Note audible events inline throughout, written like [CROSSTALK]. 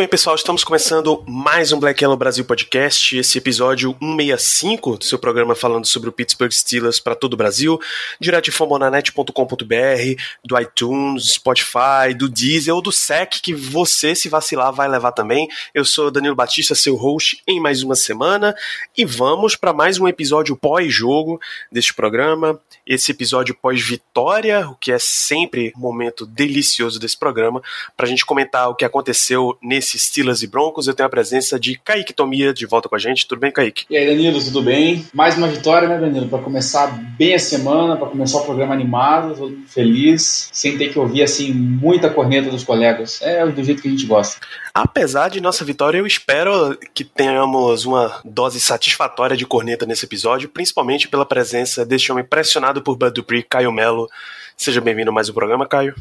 bem, pessoal, estamos começando mais um Black Yellow Brasil Podcast, esse episódio 165 do seu programa falando sobre o Pittsburgh Steelers para todo o Brasil, direto de fomonanet.com.br, do iTunes, Spotify, do Deezer ou do SEC, que você, se vacilar, vai levar também. Eu sou Danilo Batista, seu host, em mais uma semana, e vamos para mais um episódio pós-jogo deste programa, esse episódio pós-vitória, o que é sempre um momento delicioso desse programa, para a gente comentar o que aconteceu nesse Steelers e Broncos, eu tenho a presença de Kaique Tomia de volta com a gente. Tudo bem, Kaique? E aí, Danilo, tudo bem? Mais uma vitória, né, Danilo? Para começar bem a semana, para começar o programa animado, todo mundo feliz, sem ter que ouvir, assim, muita corneta dos colegas. É do jeito que a gente gosta. Apesar de nossa vitória, eu espero que tenhamos uma dose satisfatória de corneta nesse episódio, principalmente pela presença deste homem pressionado por Bud Dupree, Caio Melo. Seja bem-vindo a mais um programa, Caio.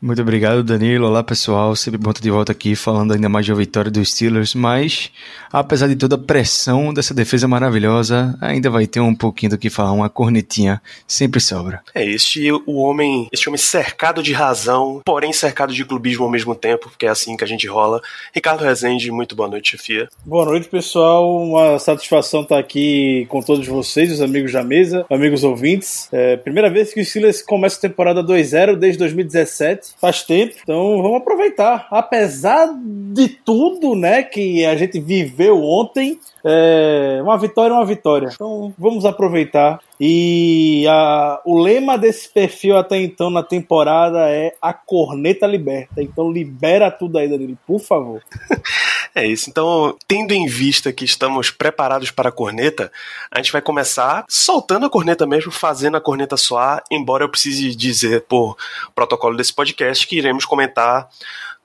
Muito obrigado, Danilo. Olá, pessoal. Sempre bom estar de volta aqui falando ainda mais de uma vitória dos Steelers, mas apesar de toda a pressão dessa defesa maravilhosa, ainda vai ter um pouquinho do que falar, uma cornetinha sempre sobra. É, este o homem, este homem cercado de razão, porém cercado de clubismo ao mesmo tempo, porque é assim que a gente rola. Ricardo Rezende, muito boa noite, chefia. Boa noite, pessoal. Uma satisfação estar aqui com todos vocês, os amigos da mesa, amigos ouvintes. É, primeira vez que os Steelers começam a temporada 2-0 desde 2017 faz tempo, então vamos aproveitar. Apesar de tudo, né, que a gente viveu ontem, é, uma vitória é uma vitória. Então vamos aproveitar. E a, o lema desse perfil até então na temporada é a corneta liberta. Então libera tudo aí, Danilo, por favor. [LAUGHS] É isso. Então, tendo em vista que estamos preparados para a corneta, a gente vai começar soltando a corneta mesmo, fazendo a corneta soar, embora eu precise dizer por protocolo desse podcast que iremos comentar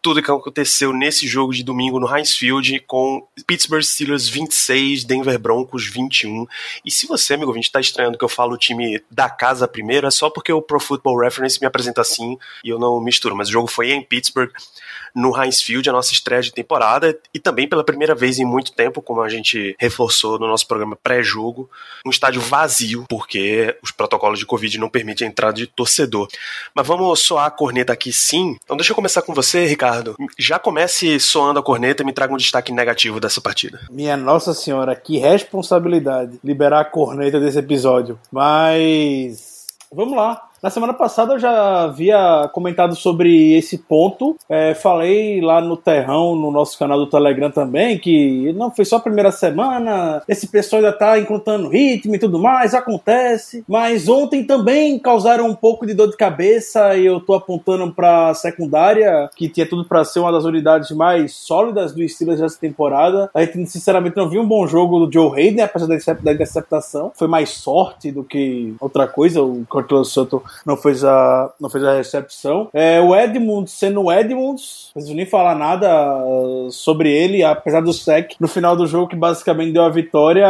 tudo que aconteceu nesse jogo de domingo no Heinz Field com Pittsburgh Steelers 26, Denver Broncos 21. E se você, amigo ouvinte, está estranhando que eu falo o time da casa primeiro, é só porque o Pro Football Reference me apresenta assim e eu não misturo. Mas o jogo foi em Pittsburgh, no Heinz Field, a nossa estreia de temporada, e também pela primeira vez em muito tempo, como a gente reforçou no nosso programa pré-jogo, um estádio vazio, porque os protocolos de Covid não permitem a entrada de torcedor. Mas vamos soar a corneta aqui sim. Então deixa eu começar com você, Ricardo. Já comece soando a corneta e me traga um destaque negativo dessa partida. Minha Nossa Senhora, que responsabilidade liberar a corneta desse episódio. Mas. Vamos lá. Na semana passada eu já havia comentado sobre esse ponto. É, falei lá no Terrão, no nosso canal do Telegram também, que não foi só a primeira semana, esse pessoal ainda tá encontrando ritmo e tudo mais, acontece. Mas ontem também causaram um pouco de dor de cabeça e eu tô apontando pra secundária, que tinha tudo para ser uma das unidades mais sólidas do Steelers dessa temporada. A gente, sinceramente, não viu um bom jogo do Joe Hayden, apesar da interceptação. Foi mais sorte do que outra coisa. O Cortland Sutton não fez a, não fez a recepção. É, o Edmunds sendo o Edmunds, não nem falar nada sobre ele, apesar do sec no final do jogo que basicamente deu a vitória.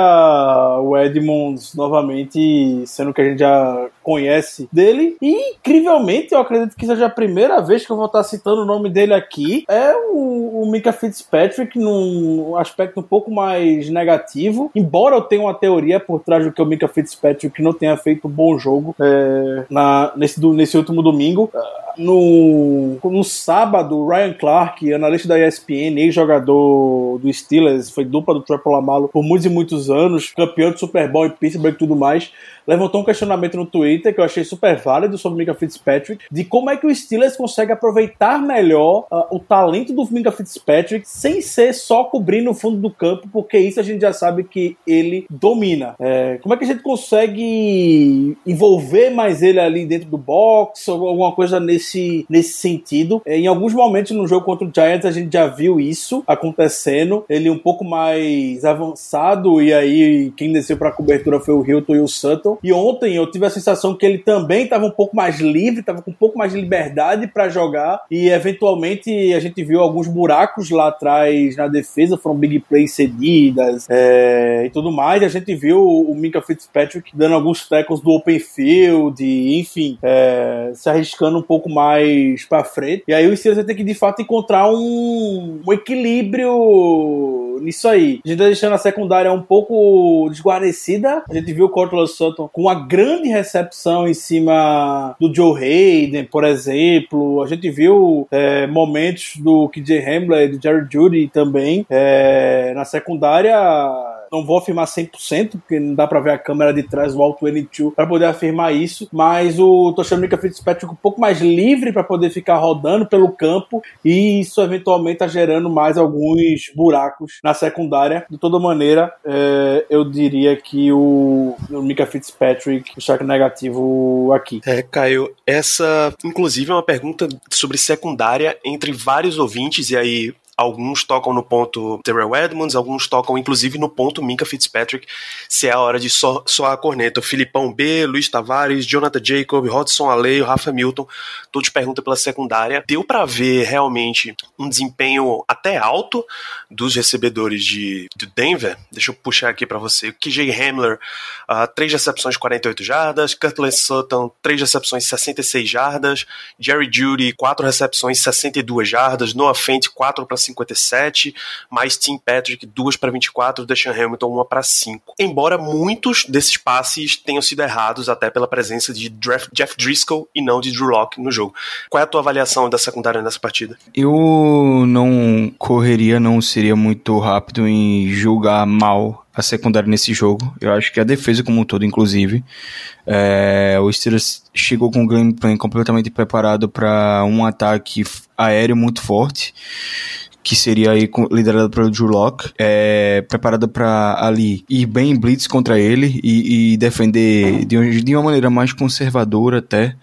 O Edmunds novamente sendo que a gente já conhece dele. E incrivelmente, eu acredito que seja a primeira vez que eu vou estar citando o nome dele aqui. É o, o Mika Fitzpatrick num aspecto um pouco mais negativo. Embora eu tenha uma teoria por trás do que o Mika Fitzpatrick não tenha feito um bom jogo é, na, nesse, nesse último domingo. No, no sábado, Ryan Clark, analista da ESPN, ex-jogador do Steelers, foi dupla do Trapple Amalo por muitos e muitos anos, campeão de Super Bowl em Pittsburgh e tudo mais, levantou um questionamento no Twitter que eu achei super válido sobre o Mika Fitzpatrick, de como é que o Steelers consegue aproveitar melhor uh, o talento do Mika Fitzpatrick sem ser só cobrindo o fundo do campo, porque isso a gente já sabe que ele domina. É, como é que a gente consegue envolver mais ele ali dentro do box, alguma coisa nesse, nesse sentido. É, em alguns momentos no jogo contra o Giants a gente já viu isso acontecendo. Ele um pouco mais avançado, e aí quem desceu para a cobertura foi o Hilton e o Sutton. E ontem eu tive a sensação que ele também estava um pouco mais livre, estava com um pouco mais de liberdade para jogar, e eventualmente a gente viu alguns buracos lá atrás na defesa, foram big plays cedidas é, e tudo mais. A gente viu o Mika Fitzpatrick dando alguns tackles do open field, enfim, é, se arriscando um pouco mais para frente. E aí o Steelers vai ter que de fato encontrar um, um equilíbrio nisso aí. A gente tá deixando a secundária um pouco desguarnecida. A gente viu o Cortland Sutton com uma grande recepção em cima do Joe Hayden, por exemplo. A gente viu é, momentos do KJ Hamler e do Jerry Judy também é, na secundária não vou afirmar 100%, porque não dá para ver a câmera de trás do Alto N2 para poder afirmar isso, mas o Toshamika Fitzpatrick um pouco mais livre para poder ficar rodando pelo campo e isso eventualmente está gerando mais alguns buracos na secundária. De toda maneira, é, eu diria que o, o Mika Fitzpatrick, o cheque negativo aqui. É, Caio, essa inclusive é uma pergunta sobre secundária entre vários ouvintes, e aí Alguns tocam no ponto Terrell Edmonds, alguns tocam inclusive no ponto Minka Fitzpatrick, se é a hora de so soar a corneta. O Filipão B, Luiz Tavares, Jonathan Jacob, Rodson Aleio, Rafa Milton, todos perguntam pela secundária. Deu para ver realmente um desempenho até alto dos recebedores de, de Denver. Deixa eu puxar aqui para você. KJ Hamler, uh, 3 recepções, 48 jardas. Curtland Sutton, 3 recepções, 66 jardas. Jerry Judy, 4 recepções, 62 jardas. Noah Fent, 4 para 57, mais Tim Patrick, 2 para 24, Deshaun Hamilton, 1 para 5. Embora muitos desses passes tenham sido errados até pela presença de Jeff Driscoll e não de Drew Locke no jogo. Qual é a tua avaliação da secundária nessa partida? Eu não correria, não seria muito rápido em julgar mal a secundária nesse jogo. Eu acho que a defesa como um todo, inclusive. É, o Steelers chegou com um gameplay completamente preparado para um ataque aéreo muito forte que seria aí liderada pelo Drew Locke, é, preparada para ali ir bem em blitz contra ele e, e defender de, de, uma maneira mais conservadora até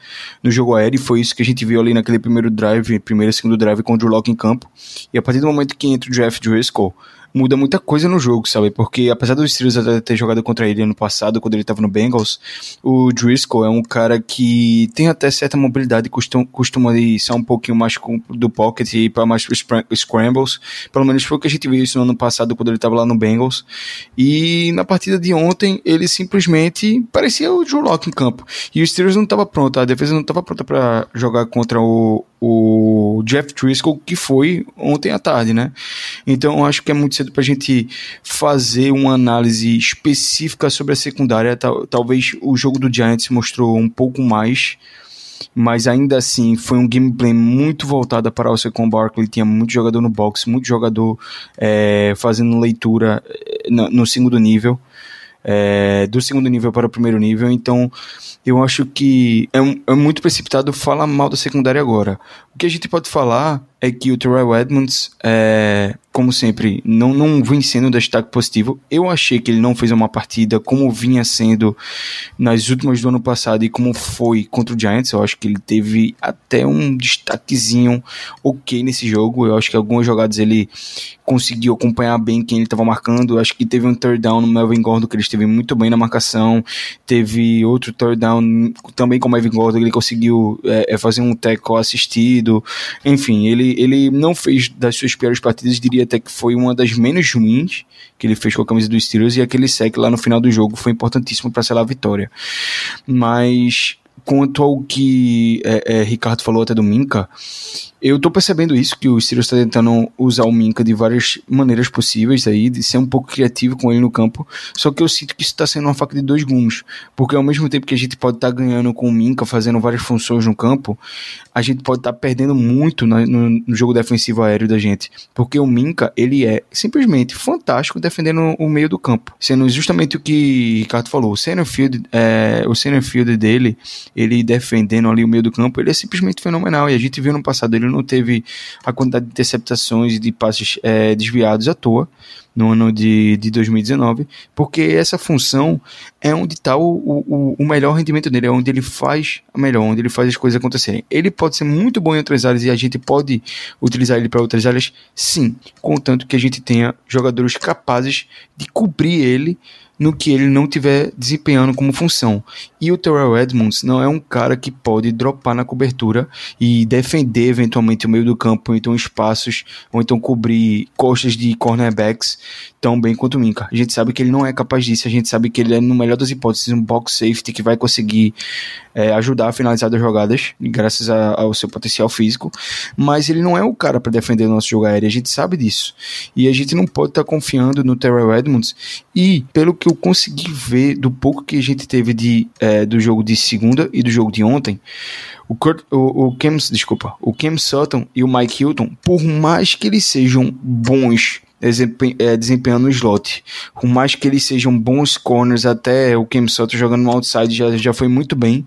no jogo aéreo. E foi isso que a gente viu ali naquele primeiro drive, primeiro e segundo drive com o Drew Locke em campo. E a partir do momento que entra o Jeff Driscoll, muda muita coisa no jogo, sabe? Porque apesar dos Steelers ter jogado contra ele ano passado, quando ele estava no Bengals, o Driscoll é um cara que tem até certa mobilidade, costuma, costuma ser um pouquinho mais do pocket e para mais scrambles. Pelo menos foi o que a gente viu isso no ano passado, quando ele estava lá no Bengals. E na partida de ontem, ele simplesmente parecia o Drew Locke em campo. E o Steelers não estava pronto, a defesa não estava pronta para jogar contra o, o Jeff Driscoll, que foi ontem à tarde, né? Então acho que é muito cedo para a gente fazer uma análise específica sobre a secundária. Tal, talvez o jogo do Giants mostrou um pouco mais, mas ainda assim foi um gameplay muito voltado para o Second Barkley. Tinha muito jogador no box, muito jogador é, fazendo leitura eh, no, no segundo nível. É, do segundo nível para o primeiro nível, então eu acho que é, é muito precipitado falar mal da secundária agora. O que a gente pode falar é que o Terrell Edmonds, é, como sempre, não, não vem sendo um destaque positivo. Eu achei que ele não fez uma partida como vinha sendo nas últimas do ano passado e como foi contra o Giants. Eu acho que ele teve até um destaquezinho ok nesse jogo. Eu acho que algumas jogadas ele conseguiu acompanhar bem quem ele estava marcando. Eu acho que teve um third down no Melvin Gordon que ele esteve muito bem na marcação. Teve outro third down também com o Melvin Gordon que ele conseguiu é, é fazer um tackle assistido. Enfim, ele ele, não fez das suas piores partidas, diria até que foi uma das menos ruins que ele fez com a camisa dos Steelers e aquele sec lá no final do jogo foi importantíssimo para selar a vitória. Mas quanto ao que é, é, Ricardo falou até do Minca, eu tô percebendo isso, que o Steelers está tentando usar o Minka de várias maneiras possíveis aí, de ser um pouco criativo com ele no campo, só que eu sinto que isso está sendo uma faca de dois gumes, porque ao mesmo tempo que a gente pode estar tá ganhando com o Minka, fazendo várias funções no campo, a gente pode estar tá perdendo muito no, no, jogo defensivo aéreo da gente, porque o Minka, ele é simplesmente fantástico defendendo o meio do campo, sendo justamente o que Ricardo falou, o center field, é, o dele, ele defendendo ali o meio do campo, ele é simplesmente fenomenal, e a gente viu no passado ele não teve a quantidade de interceptações e de passes é, desviados à toa. no ano de, de 2019, porque essa função é onde está o, o, o melhor rendimento dele, é onde ele faz melhor, onde ele faz as coisas acontecerem. Ele pode ser muito bom em outras áreas e a gente pode utilizar ele para outras áreas, sim, contanto que a gente tenha jogadores capazes de cobrir ele no que ele não tiver desempenhando como função. E o Terrell Edmonds não é um cara que pode dropar na cobertura e defender eventualmente o meio do campo, ou então espaços, ou então cobrir costas de cornerbacks tão bem quanto o Minka. A gente sabe que ele não é capaz disso, a gente sabe que ele é, no melhor das hipóteses, um box safety que vai conseguir é, ajudar a finalizar as jogadas, graças a, ao seu potencial físico, mas ele não é o cara para defender o nosso jogo aéreo, a gente sabe disso. E a gente não pode estar tá confiando no Terrell Edmonds, e pelo que eu consegui ver do pouco que a gente teve de, é, do jogo de segunda e do jogo de ontem, o, Kurt, o, o Cam, desculpa, o Cam Sutton e o Mike Hilton, por mais que eles sejam bons é, desempenhando no slot. Por mais que eles sejam bons corners, até o Cam Sutton jogando no outside já, já foi muito bem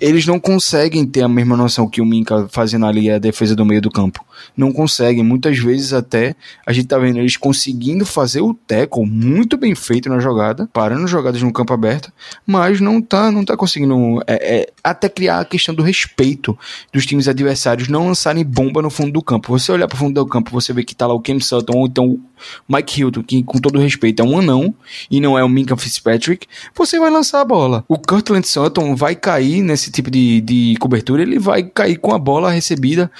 eles não conseguem ter a mesma noção que o Minka fazendo ali a defesa do meio do campo. Não conseguem. Muitas vezes até a gente tá vendo eles conseguindo fazer o tackle muito bem feito na jogada, parando jogadas no campo aberto, mas não tá, não tá conseguindo é, é, até criar a questão do respeito dos times adversários não lançarem bomba no fundo do campo. Você olhar para o fundo do campo, você vê que tá lá o Cam Sutton ou então o Mike Hilton, que com todo respeito é um anão e não é o Minka Fitzpatrick, você vai lançar a bola. O Cortland Sutton vai cair nesse esse tipo de, de cobertura, ele vai cair com a bola recebida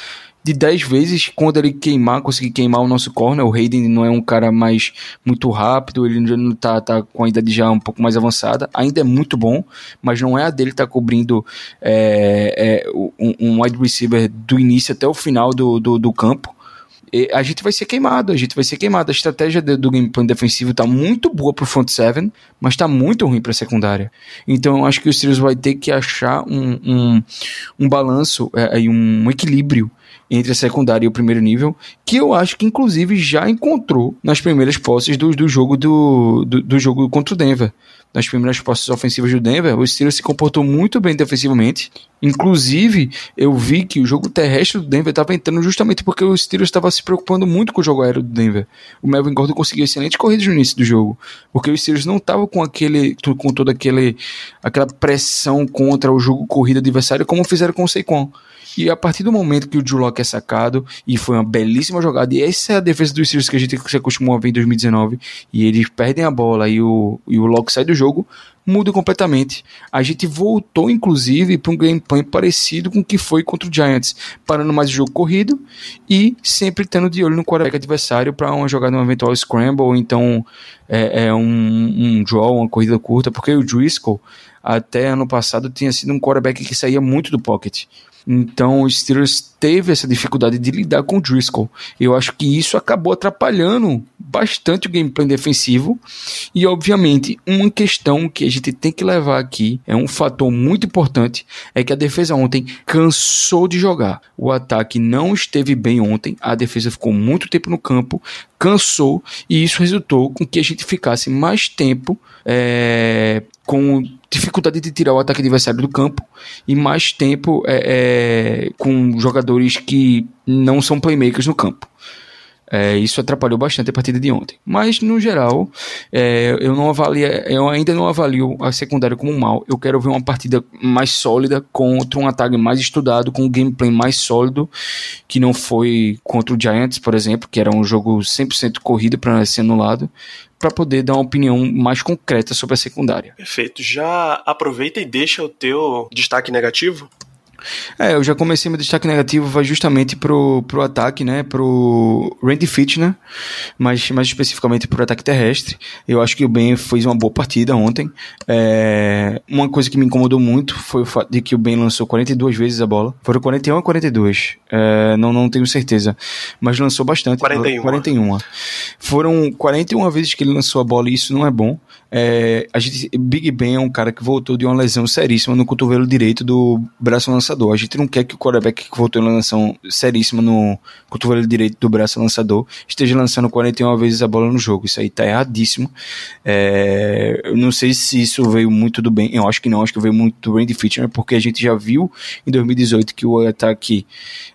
de 10 vezes quando ele queimar, conseguir queimar o nosso corner. O Hayden não é um cara mais muito rápido, ele não tá, tá com a idade já um pouco mais avançada, ainda é muito bom, mas não é a dele estar tá cobrindo é, é, um, um wide receiver do início até o final do, do, do campo a gente vai ser queimado, a gente vai ser queimado. A estratégia do gameplay defensivo tá muito boa pro front seven, mas tá muito ruim pra secundária. Então eu acho que o Steelers vai ter que achar um, um, um balanço é, e um equilíbrio entre a secundária e o primeiro nível, que eu acho que inclusive já encontrou nas primeiras posses do, do jogo do, do, do jogo contra o Denver nas primeiras posses ofensivas do Denver, o Steelers se comportou muito bem defensivamente. Inclusive, eu vi que o jogo terrestre do Denver estava entrando justamente porque o Steelers estava se preocupando muito com o jogo aéreo do Denver. O Melvin Gordon conseguiu excelentes corridas no início do jogo, porque o Steelers não estava com aquele com toda aquele aquela pressão contra o jogo corrida adversário como fizeram com o Saquon. E a partir do momento que o Drew Locke é sacado, e foi uma belíssima jogada, e essa é a defesa dos Steelers que a gente se acostumou a ver em 2019, e eles perdem a bola e o, e o Locke sai do jogo, muda completamente. A gente voltou, inclusive, para um gameplay parecido com o que foi contra o Giants, parando mais o jogo corrido e sempre tendo de olho no quarterback adversário para uma jogada, um eventual scramble, ou então é, é um, um draw, uma corrida curta, porque o Driscoll, até ano passado, tinha sido um quarterback que saía muito do pocket. Então o Steelers teve essa dificuldade de lidar com o Driscoll. Eu acho que isso acabou atrapalhando bastante o gameplay defensivo. E obviamente, uma questão que a gente tem que levar aqui é um fator muito importante, é que a defesa ontem cansou de jogar. O ataque não esteve bem ontem, a defesa ficou muito tempo no campo, cansou e isso resultou com que a gente ficasse mais tempo é, com dificuldade de tirar o ataque adversário do campo e mais tempo é, é, com jogadores que não são playmakers no campo. É, isso atrapalhou bastante a partida de ontem. Mas, no geral, é, eu não avalio, eu ainda não avalio a secundária como mal. Eu quero ver uma partida mais sólida contra um ataque mais estudado, com um gameplay mais sólido, que não foi contra o Giants, por exemplo, que era um jogo 100% corrido para ser anulado para poder dar uma opinião mais concreta sobre a secundária. Perfeito. Já aproveita e deixa o teu destaque negativo. É, eu já comecei meu destaque negativo vai justamente pro, pro ataque, né, pro Randy Fitner, mas mais especificamente pro ataque terrestre. Eu acho que o Ben fez uma boa partida ontem. É, uma coisa que me incomodou muito foi o fato de que o Ben lançou 42 vezes a bola. Foram 41 ou 42? É, não, não tenho certeza, mas lançou bastante. 41. 41. Foram 41 vezes que ele lançou a bola e isso não é bom. É, a gente, Big Ben é um cara que voltou de uma lesão seríssima no cotovelo direito do braço lançador. A gente não quer que o quarterback que voltou de uma lesão seríssima no cotovelo direito do braço lançador esteja lançando 41 vezes a bola no jogo. Isso aí tá erradíssimo. É, eu não sei se isso veio muito do bem. Eu acho que não. Acho que veio muito do Randy Fitcher, porque a gente já viu em 2018 que o ataque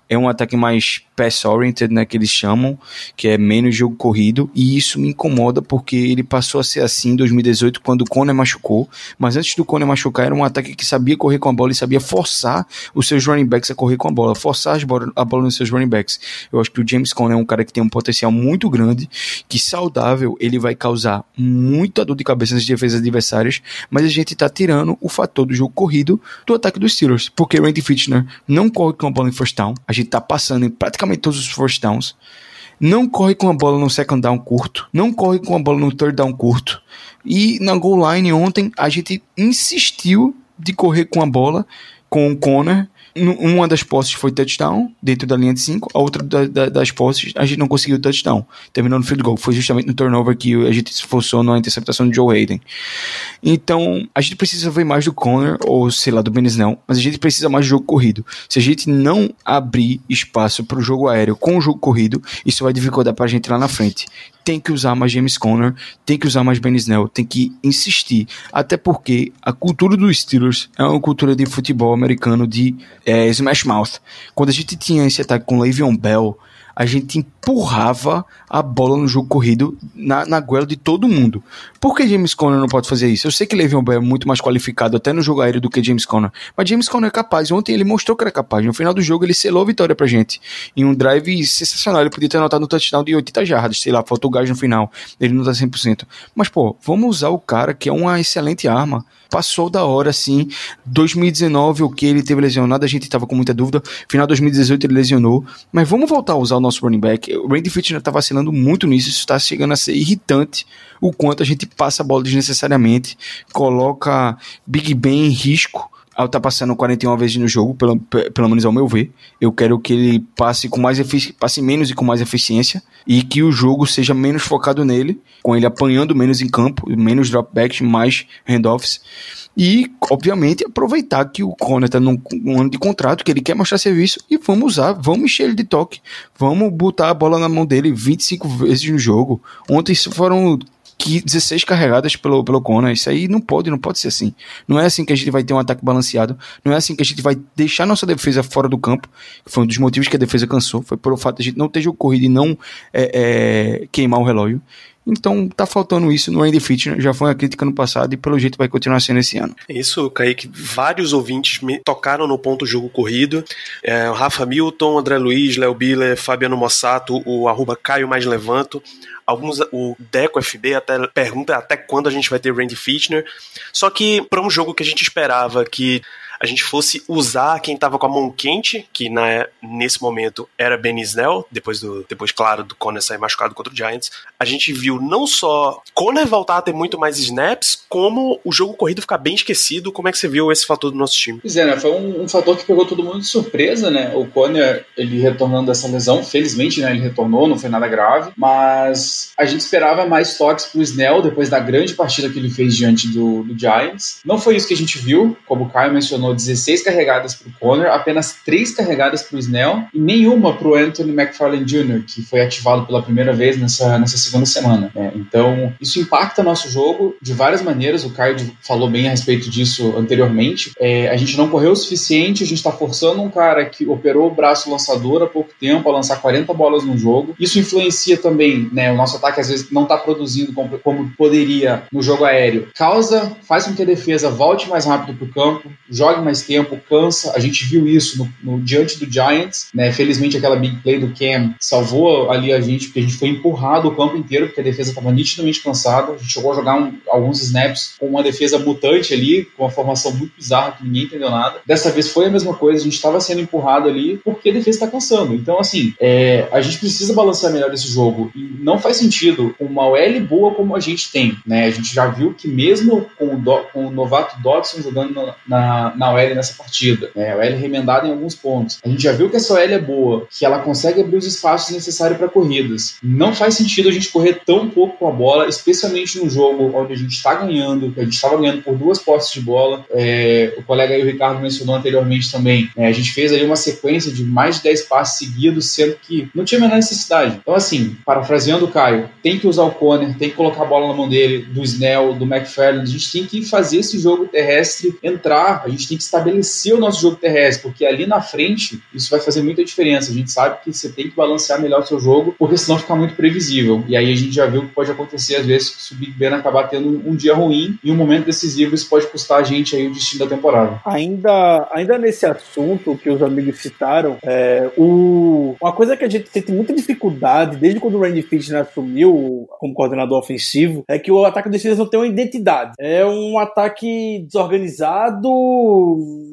é um ataque mais pass-oriented, né, que eles chamam, que é menos jogo corrido, e isso me incomoda porque ele passou a ser assim em 2018 quando o Conner machucou, mas antes do Conner machucar era um ataque que sabia correr com a bola e sabia forçar os seus running backs a correr com a bola, forçar a bola nos seus running backs. Eu acho que o James Conner é um cara que tem um potencial muito grande, que saudável ele vai causar muita dor de cabeça nas defesas adversárias, mas a gente tá tirando o fator do jogo corrido do ataque dos Steelers, porque Randy Fitchner não corre com a bola em first down, a gente tá passando em praticamente todos os first downs, não corre com a bola no second down curto, não corre com a bola no third down curto. E na goal line ontem a gente insistiu de correr com a bola com o Conner uma das posses foi touchdown, dentro da linha de 5, a outra da, da, das posses a gente não conseguiu touchdown, terminou no field goal. Foi justamente no turnover que a gente se na interceptação de Joe Hayden. Então, a gente precisa ver mais do Conner, ou sei lá, do Benisnell, mas a gente precisa mais do jogo corrido. Se a gente não abrir espaço para o jogo aéreo com o jogo corrido, isso vai dificultar para a gente lá na frente tem que usar mais James Conner, tem que usar mais Ben Snell, tem que insistir. Até porque a cultura dos Steelers é uma cultura de futebol americano de é, smash mouth. Quando a gente tinha esse ataque com Le'Veon Bell, a gente empurrava a bola no jogo corrido na, na goela de todo mundo. Por que James Conner não pode fazer isso? Eu sei que Le'Veon Bell é muito mais qualificado até no jogo aéreo do que James Conner, mas James Conner é capaz. Ontem ele mostrou que era capaz. No final do jogo ele selou a vitória pra gente. Em um drive sensacional. Ele podia ter anotado no touchdown de 80 jardas, sei lá, faltou gás no final. Ele não tá 100%. Mas, pô, vamos usar o cara que é uma excelente arma. Passou da hora, assim. 2019, o que ele teve lesionado, a gente tava com muita dúvida. Final de 2018 ele lesionou. Mas vamos voltar a usar o nosso running back. O Randy Fitner tá vacilando muito nisso. Isso tá chegando a ser irritante o quanto a gente passa a bola desnecessariamente, coloca Big Ben em risco ao estar tá passando 41 vezes no jogo, pelo, pelo menos ao meu ver. Eu quero que ele passe com mais passe menos e com mais eficiência e que o jogo seja menos focado nele, com ele apanhando menos em campo, menos dropbacks, mais handoffs. E, obviamente, aproveitar que o Conner está num um ano de contrato, que ele quer mostrar serviço, e vamos usar, vamos encher ele de toque. Vamos botar a bola na mão dele 25 vezes no jogo. Ontem foram que 16 carregadas pelo, pelo Conor. Isso aí não pode, não pode ser assim. Não é assim que a gente vai ter um ataque balanceado. Não é assim que a gente vai deixar nossa defesa fora do campo. Foi um dos motivos que a defesa cansou. Foi pelo fato de a gente não ter jogo corrido e não é, é, queimar o relógio. Então tá faltando isso no Andy Fitner, já foi uma crítica no passado e pelo jeito vai continuar sendo esse ano. Isso, Kaique, vários ouvintes me tocaram no ponto jogo corrido. É, Rafa Milton, André Luiz, Léo Biller, Fabiano Mossato, o arroba Caio Mais Levanto. Alguns, o Deco FB até pergunta até quando a gente vai ter Randy Fitner. Só que para um jogo que a gente esperava que a gente fosse usar quem estava com a mão quente, que na, nesse momento era Ben Snell, depois, do, depois claro, do Conner sair machucado contra o Giants, a gente viu não só Conner voltar a ter muito mais snaps, como o jogo corrido ficar bem esquecido. Como é que você viu esse fator do nosso time? Pois é, né? Foi um, um fator que pegou todo mundo de surpresa, né? O Conner, ele retornando dessa lesão, felizmente, né? Ele retornou, não foi nada grave, mas a gente esperava mais toques pro Snell depois da grande partida que ele fez diante do, do Giants. Não foi isso que a gente viu, como o Caio mencionou mencionou 16 carregadas para o Conner, apenas 3 carregadas para o Snell e nenhuma para o Anthony McFarlane Jr., que foi ativado pela primeira vez nessa, nessa segunda semana. É, então, isso impacta nosso jogo de várias maneiras. O Caio falou bem a respeito disso anteriormente. É, a gente não correu o suficiente, a gente está forçando um cara que operou o braço lançador há pouco tempo a lançar 40 bolas no jogo. Isso influencia também, né? O nosso ataque às vezes não está produzindo como, como poderia no jogo aéreo. Causa, faz com que a defesa volte mais rápido para o campo, jogue mais tempo, cansa. A gente viu isso no, no, diante do Giants, né? Felizmente aquela big play do Cam salvou ali a gente, porque a gente foi empurrado o campo inteiro, porque a defesa estava nitidamente cansada. A gente chegou a jogar um, alguns snaps com uma defesa mutante ali, com uma formação muito bizarra que ninguém entendeu nada. Dessa vez foi a mesma coisa, a gente estava sendo empurrado ali porque a defesa está cansando. Então, assim, é, a gente precisa balancear melhor esse jogo. E não faz sentido uma OL boa como a gente tem, né? A gente já viu que mesmo com o, do, com o novato Dodson jogando na, na, na na OL nessa partida. Né? A OL remendada em alguns pontos. A gente já viu que essa OL é boa, que ela consegue abrir os espaços necessários para corridas. Não faz sentido a gente correr tão pouco com a bola, especialmente num jogo onde a gente está ganhando, que a gente estava ganhando por duas postes de bola. É, o colega aí, o Ricardo, mencionou anteriormente também. É, a gente fez ali uma sequência de mais de 10 passes seguidos, sendo que não tinha a menor necessidade. Então, assim, parafraseando o Caio, tem que usar o Conner, tem que colocar a bola na mão dele, do Snell, do McFarland. A gente tem que fazer esse jogo terrestre entrar, a gente tem que estabelecer o nosso jogo terrestre, porque ali na frente isso vai fazer muita diferença. A gente sabe que você tem que balancear melhor o seu jogo, porque senão fica muito previsível. E aí a gente já viu que pode acontecer às vezes se o Big Ben acabar tendo um dia ruim e um momento decisivo, isso pode custar a gente aí o destino da temporada. Ainda, ainda nesse assunto que os amigos citaram, é, o, uma coisa que a gente tem muita dificuldade desde quando o Randy Fitch assumiu como coordenador ofensivo é que o ataque dos Steelers não tem uma identidade. É um ataque desorganizado,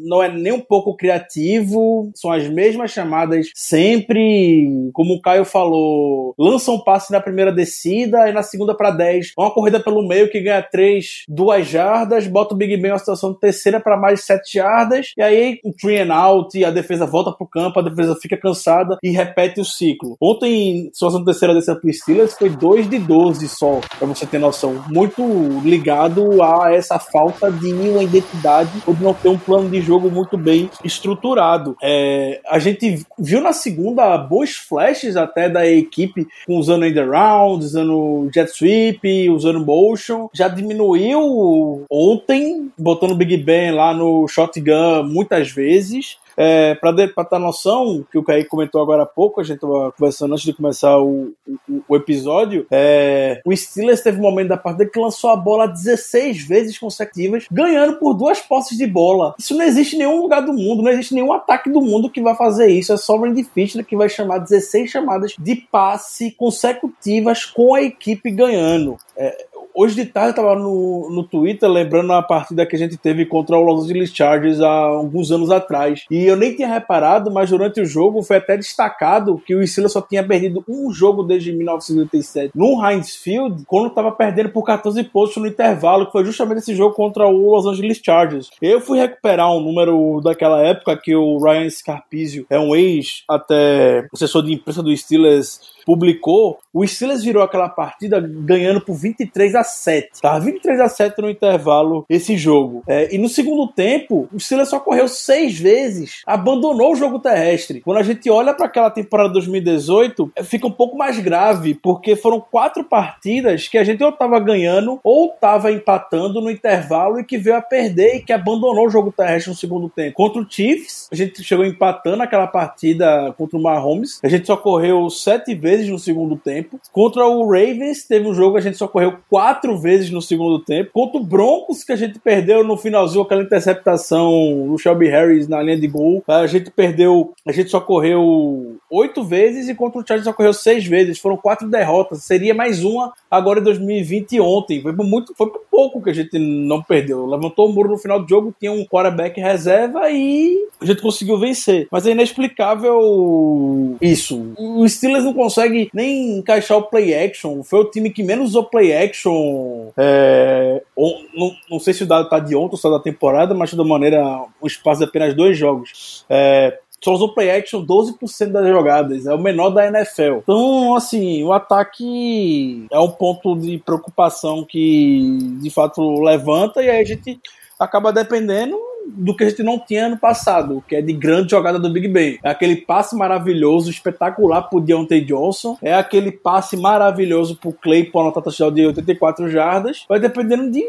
não é nem um pouco criativo, são as mesmas chamadas sempre, como o Caio falou, lançam um passe na primeira descida e na segunda para 10. Uma corrida pelo meio que ganha 3, 2 jardas, bota o Big Ben na situação terceira para mais 7 jardas, e aí um three and out, e a defesa volta pro campo, a defesa fica cansada e repete o ciclo. Ontem, situação terceira descida pro Steelers foi 2 de 12 só, pra você ter noção. Muito ligado a essa falta de uma identidade ou de não ter um plano de jogo muito bem estruturado. É, a gente viu na segunda bons flashes até da equipe usando end around, usando jet sweep, usando motion. Já diminuiu ontem, botando Big Ben lá no shotgun muitas vezes. É, para ter noção, que o Kaique comentou agora há pouco, a gente estava conversando antes de começar o, o, o episódio, é, o Steelers teve um momento da partida que lançou a bola 16 vezes consecutivas, ganhando por duas posses de bola. Isso não existe em nenhum lugar do mundo, não existe nenhum ataque do mundo que vai fazer isso. É só o Randy Fitchner que vai chamar 16 chamadas de passe consecutivas com a equipe ganhando. É, hoje de tarde eu tava no, no Twitter lembrando a partida que a gente teve contra o Los Angeles Chargers há alguns anos atrás. E eu nem tinha reparado, mas durante o jogo foi até destacado que o Steelers só tinha perdido um jogo desde 1987 no Heinz Field, quando tava perdendo por 14 pontos no intervalo, que foi justamente esse jogo contra o Los Angeles Chargers. Eu fui recuperar um número daquela época que o Ryan Scarpizio é um ex até assessor de imprensa do Steelers publicou, o Steelers virou aquela partida ganhando por 23 a 7. Tava 23 a 7 no intervalo esse jogo. É, e no segundo tempo, o Steelers só correu seis vezes, abandonou o jogo terrestre. Quando a gente olha para aquela temporada 2018, é, fica um pouco mais grave, porque foram quatro partidas que a gente ou tava ganhando ou tava empatando no intervalo e que veio a perder e que abandonou o jogo terrestre no segundo tempo. Contra o Chiefs, a gente chegou empatando aquela partida contra o Mahomes. A gente só correu sete vezes vezes no segundo tempo. Contra o Ravens, teve um jogo que a gente só correu quatro vezes no segundo tempo. Contra o Broncos, que a gente perdeu no finalzinho aquela interceptação do Shelby Harris na linha de gol. A gente perdeu, a gente só correu oito vezes e contra o Chargers só correu seis vezes. Foram quatro derrotas. Seria mais uma agora em 2020 ontem. Foi muito, foi pouco que a gente não perdeu. Levantou o muro no final do jogo, tinha um quarterback reserva e a gente conseguiu vencer. Mas é inexplicável isso. O Steelers não consegue nem encaixar o play action. Foi o time que menos usou play action. É, ou, não, não, sei se o dado tá de ontem ou só da temporada, mas de toda maneira, um espaço de apenas dois jogos. É, só usou play action 12% das jogadas, é o menor da NFL. Então, assim, o ataque é um ponto de preocupação que de fato levanta e aí a gente acaba dependendo do que a gente não tinha ano passado, que é de grande jogada do Big Ben. É aquele passe maravilhoso, espetacular pro Deontay Johnson, é aquele passe maravilhoso pro Clay por anotar touchdown de 84 jardas. Vai dependendo de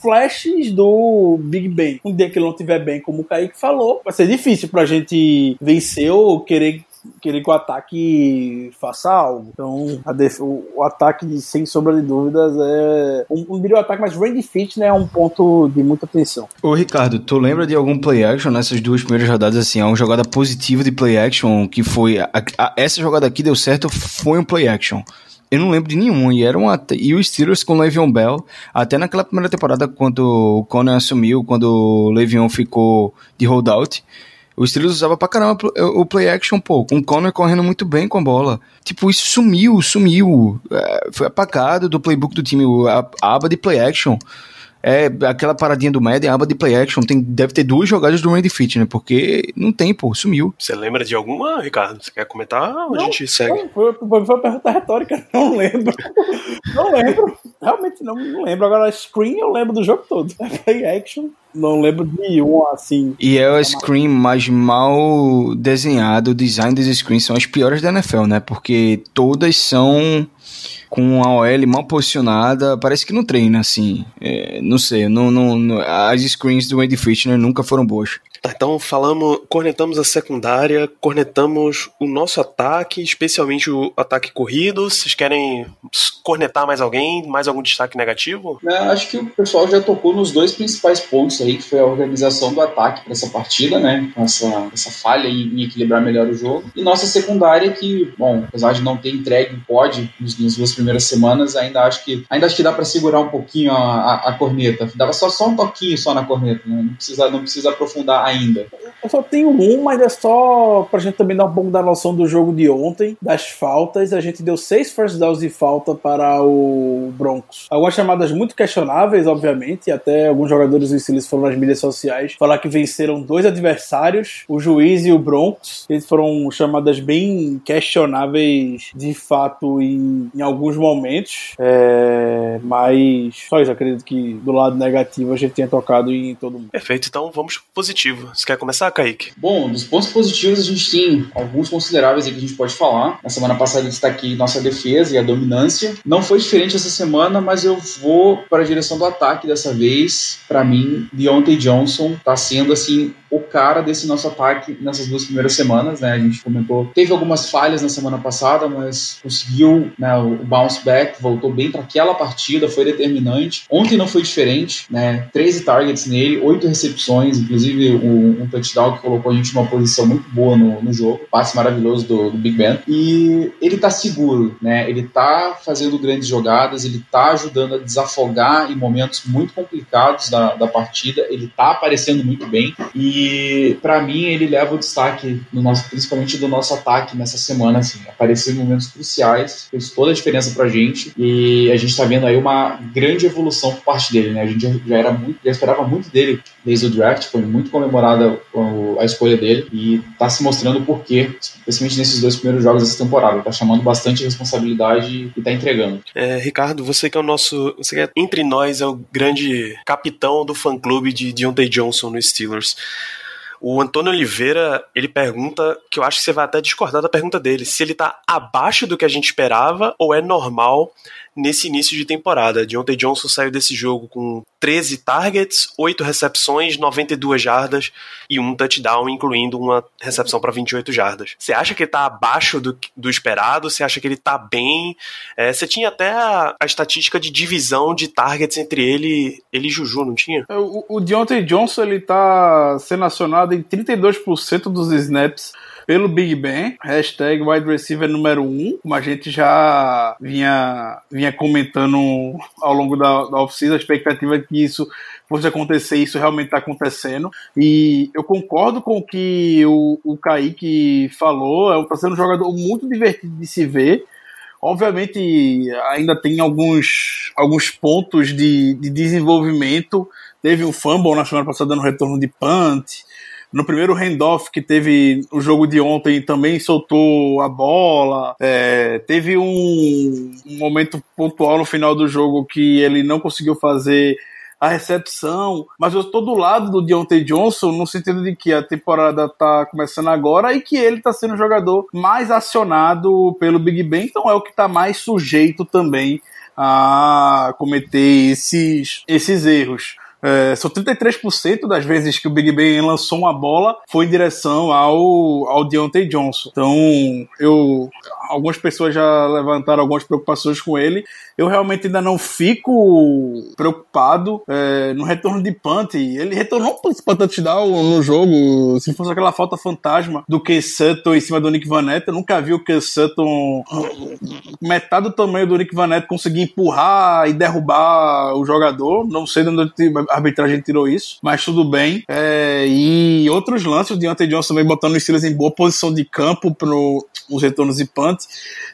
flashes do Big Ben. Um dia que ele não estiver bem, como o Kaique falou, vai ser difícil pra gente vencer ou querer querer que o ataque faça algo. Então, o, ataque, sem sombra de dúvidas, é. Um, diria o ataque, mas range fit né, é um ponto de muita atenção. Ô, Ricardo, tu lembra de algum play action nessas duas primeiras rodadas, assim, uma jogada positiva de play action que foi. A, a, essa jogada aqui deu certo, foi um play action. Eu não lembro de nenhum. E, era um e o Steelers com o Le'Veon Bell, até naquela primeira temporada, quando o Conner assumiu, quando o Le'Veon ficou de holdout, o Steelers usava pra caramba o play action, pô, com o Conner correndo muito bem com a bola. Tipo, isso sumiu, sumiu. É, foi apagado do playbook do time, a, a aba de play action. É aquela paradinha do Madden, a aba de play action, tem, deve ter duas jogadas do Randy Fit, né? Porque não tem, pô, sumiu. Você lembra de alguma, Ricardo? Você quer comentar ou a gente segue? Não, foi, foi uma pergunta retórica, [LAUGHS] não lembro. não lembro. Realmente não, não lembro. Agora, screen eu lembro do jogo todo. [LAUGHS] Play action, não lembro de um assim. E é o screen mais mal desenhado, o design dos screens são as piores da NFL, né? Porque todas são com a OL mal posicionada, parece que não treina, assim. É, não sei, não, não, não, as screens do Andy Fitchner nunca foram boas. Tá, então falamos, cornetamos a secundária, cornetamos o nosso ataque, especialmente o ataque corrido. Vocês querem cornetar mais alguém? Mais algum destaque negativo? É, acho que o pessoal já tocou nos dois principais pontos aí, que foi a organização do ataque para essa partida, né? Essa, essa falha em, equilibrar melhor o jogo. E nossa secundária, que, bom, apesar de não ter entregue o pod nas, nas duas primeiras semanas, ainda acho que ainda acho que dá para segurar um pouquinho a, a, a, corneta. Dava só, só um toquinho só na corneta, né? Não precisa, não precisa aprofundar ainda. Eu só tenho um, mas é só pra gente também dar um pouco da noção do jogo de ontem, das faltas. A gente deu seis first downs de falta para o Broncos. Algumas chamadas muito questionáveis, obviamente, até alguns jogadores do Steelers foram nas mídias sociais falar que venceram dois adversários, o juiz e o Broncos. Eles foram chamadas bem questionáveis de fato em, em alguns momentos. É, mas só isso, acredito que do lado negativo a gente tenha tocado em todo mundo. Perfeito, então vamos pro positivo. Você quer começar, Kaique? Bom, dos pontos positivos a gente tem alguns consideráveis aí que a gente pode falar. Na semana passada eu destaquei nossa defesa e a dominância. Não foi diferente essa semana, mas eu vou para a direção do ataque dessa vez. Para mim, Deontay Johnson tá sendo assim o cara desse nosso ataque nessas duas primeiras semanas, né? A gente comentou, teve algumas falhas na semana passada, mas conseguiu né, o bounce back, voltou bem para aquela partida, foi determinante. Ontem não foi diferente, né? 13 targets nele, 8 recepções, inclusive um, um touchdown que colocou a gente numa posição muito boa no, no jogo, passe maravilhoso do, do, Big Ben. E ele tá seguro, né? Ele tá fazendo grandes jogadas, ele tá ajudando a desafogar em momentos muito complicados da, da partida, ele tá aparecendo muito bem e e para mim ele leva o destaque no nosso, principalmente do nosso ataque nessa semana, assim, apareceu em momentos cruciais, fez toda a diferença pra gente e a gente tá vendo aí uma grande evolução por parte dele, né? A gente já, já era muito, já esperava muito dele desde o draft, foi muito comemorada a escolha dele e tá se mostrando o porquê, especialmente nesses dois primeiros jogos dessa temporada, tá chamando bastante responsabilidade e tá entregando. É, Ricardo, você que é o nosso, você que é, entre nós é o grande capitão do fã clube de Deontay Johnson no Steelers. O Antônio Oliveira, ele pergunta, que eu acho que você vai até discordar da pergunta dele, se ele tá abaixo do que a gente esperava ou é normal nesse início de temporada. Deontay Johnson saiu desse jogo com 13 targets, 8 recepções, 92 jardas e um touchdown, incluindo uma recepção para 28 jardas. Você acha que ele tá abaixo do, do esperado? Você acha que ele tá bem? É, você tinha até a, a, estatística de divisão de targets entre ele, ele e Juju, não tinha? É, o, o Deontay Johnson ele tá sendo acionado em 32% dos snaps pelo Big Ben, hashtag wide receiver número 1, um, como a gente já vinha, vinha comentando ao longo da, da oficina, a expectativa é que isso fosse acontecer, isso realmente está acontecendo. E eu concordo com o que o, o Kaique falou, está é, sendo um jogador muito divertido de se ver. Obviamente, ainda tem alguns, alguns pontos de, de desenvolvimento. Teve um fumble na semana passada no retorno de punt. No primeiro handoff que teve o jogo de ontem também soltou a bola. É, teve um, um momento pontual no final do jogo que ele não conseguiu fazer a recepção, mas eu estou do lado do Deontay Johnson no sentido de que a temporada está começando agora e que ele está sendo o jogador mais acionado pelo Big Ben, então é o que está mais sujeito também a cometer esses, esses erros. É, são 33% das vezes que o Big Ben lançou uma bola foi em direção ao, ao Deontay Johnson. Então, eu. Algumas pessoas já levantaram algumas preocupações com ele. Eu realmente ainda não fico preocupado é, no retorno de punt. Ele retornou para touchdown no jogo. Se fosse aquela falta fantasma do Ken Sutton em cima do Nick Vanetta, eu nunca vi o Ken Sutton metade do tamanho do Nick Vanetta conseguir empurrar e derrubar o jogador. Não sei de onde arbitragem tirou isso, mas tudo bem. É, e outros lances, o Deontay Johnson também botando os Steelers em boa posição de campo para os retornos de punt.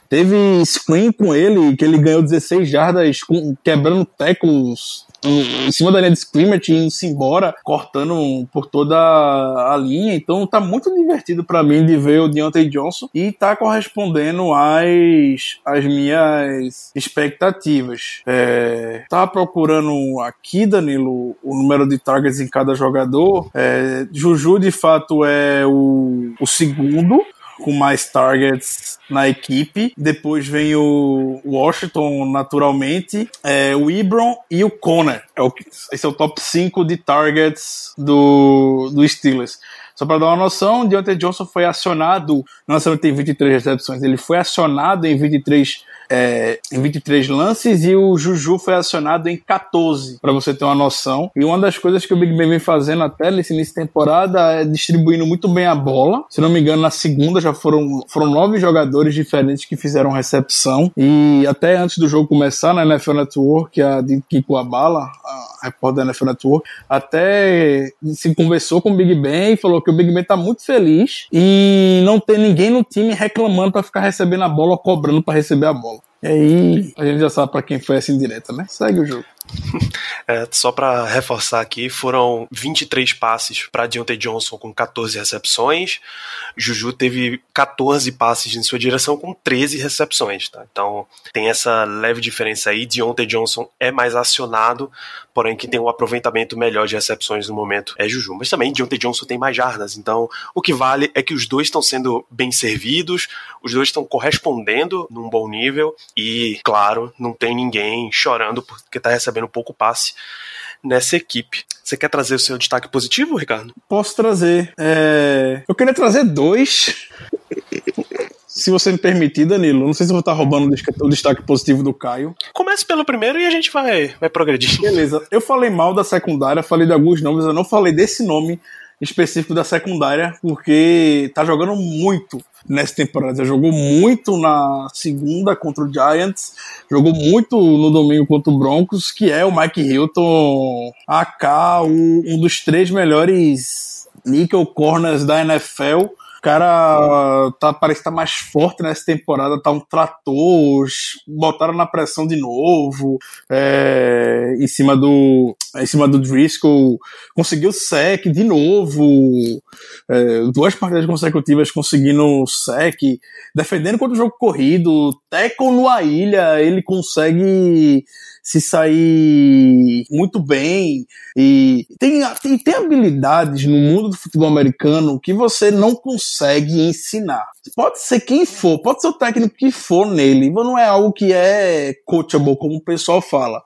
Teve screen com ele, que ele ganhou 16 jardas quebrando tackles em cima da linha de scrimmage, indo-se embora, cortando por toda a linha. Então tá muito divertido para mim de ver o Deontay Johnson e tá correspondendo às, às minhas expectativas. É, tava procurando aqui, Danilo, o número de targets em cada jogador. É, Juju, de fato, é o, o segundo com mais targets na equipe. Depois vem o Washington, naturalmente, é, o Ibron e o Conner. É o, esse é o top 5 de targets do, do Steelers. Só para dar uma noção, Deontay Johnson foi acionado, não só tem 23 recepções, ele foi acionado em 23 é, em 23 lances e o Juju foi acionado em 14, para você ter uma noção. E uma das coisas que o Big Ben vem fazendo até nesse início de temporada é distribuindo muito bem a bola. Se não me engano, na segunda já foram, foram nove jogadores diferentes que fizeram recepção. E até antes do jogo começar na NFL Network, a de Kiko Abala, a repórter da NFL Network, até se conversou com o Big Ben e falou que o Big Ben tá muito feliz e não tem ninguém no time reclamando para ficar recebendo a bola ou cobrando para receber a bola. E aí, a gente já sabe para quem foi essa indireta, né? Segue o jogo. [LAUGHS] É, só para reforçar aqui, foram 23 passes para Deontay Johnson com 14 recepções. Juju teve 14 passes em sua direção com 13 recepções. Tá? Então tem essa leve diferença aí. Deontay Johnson é mais acionado, porém quem tem um aproveitamento melhor de recepções no momento é Juju. Mas também Deontay Johnson tem mais jardas. Então o que vale é que os dois estão sendo bem servidos, os dois estão correspondendo num bom nível e, claro, não tem ninguém chorando porque está recebendo recebendo pouco passe nessa equipe. Você quer trazer o seu destaque positivo, Ricardo? Posso trazer. É... Eu queria trazer dois. [LAUGHS] Se você me permitir, Danilo, não sei se eu vou estar roubando o destaque positivo do Caio. Comece pelo primeiro e a gente vai, vai progredir. Beleza. Eu falei mal da secundária, falei de alguns nomes, eu não falei desse nome específico da secundária, porque tá jogando muito nessa temporada. Jogou muito na segunda contra o Giants, jogou muito no domingo contra o Broncos, que é o Mike Hilton, AK, um, um dos três melhores nickel corners da NFL cara tá, parece estar tá mais forte nessa temporada, tá um trator, botaram na pressão de novo, é, em cima do em cima do Driscoll, conseguiu sec de novo, é, duas partidas consecutivas conseguindo sec, defendendo contra o jogo corrido, tackle numa ilha, ele consegue se sair muito bem e tem, tem, tem habilidades no mundo do futebol americano que você não consegue ensinar. Pode ser quem for, pode ser o técnico que for nele, mas não é algo que é coachable, como o pessoal fala.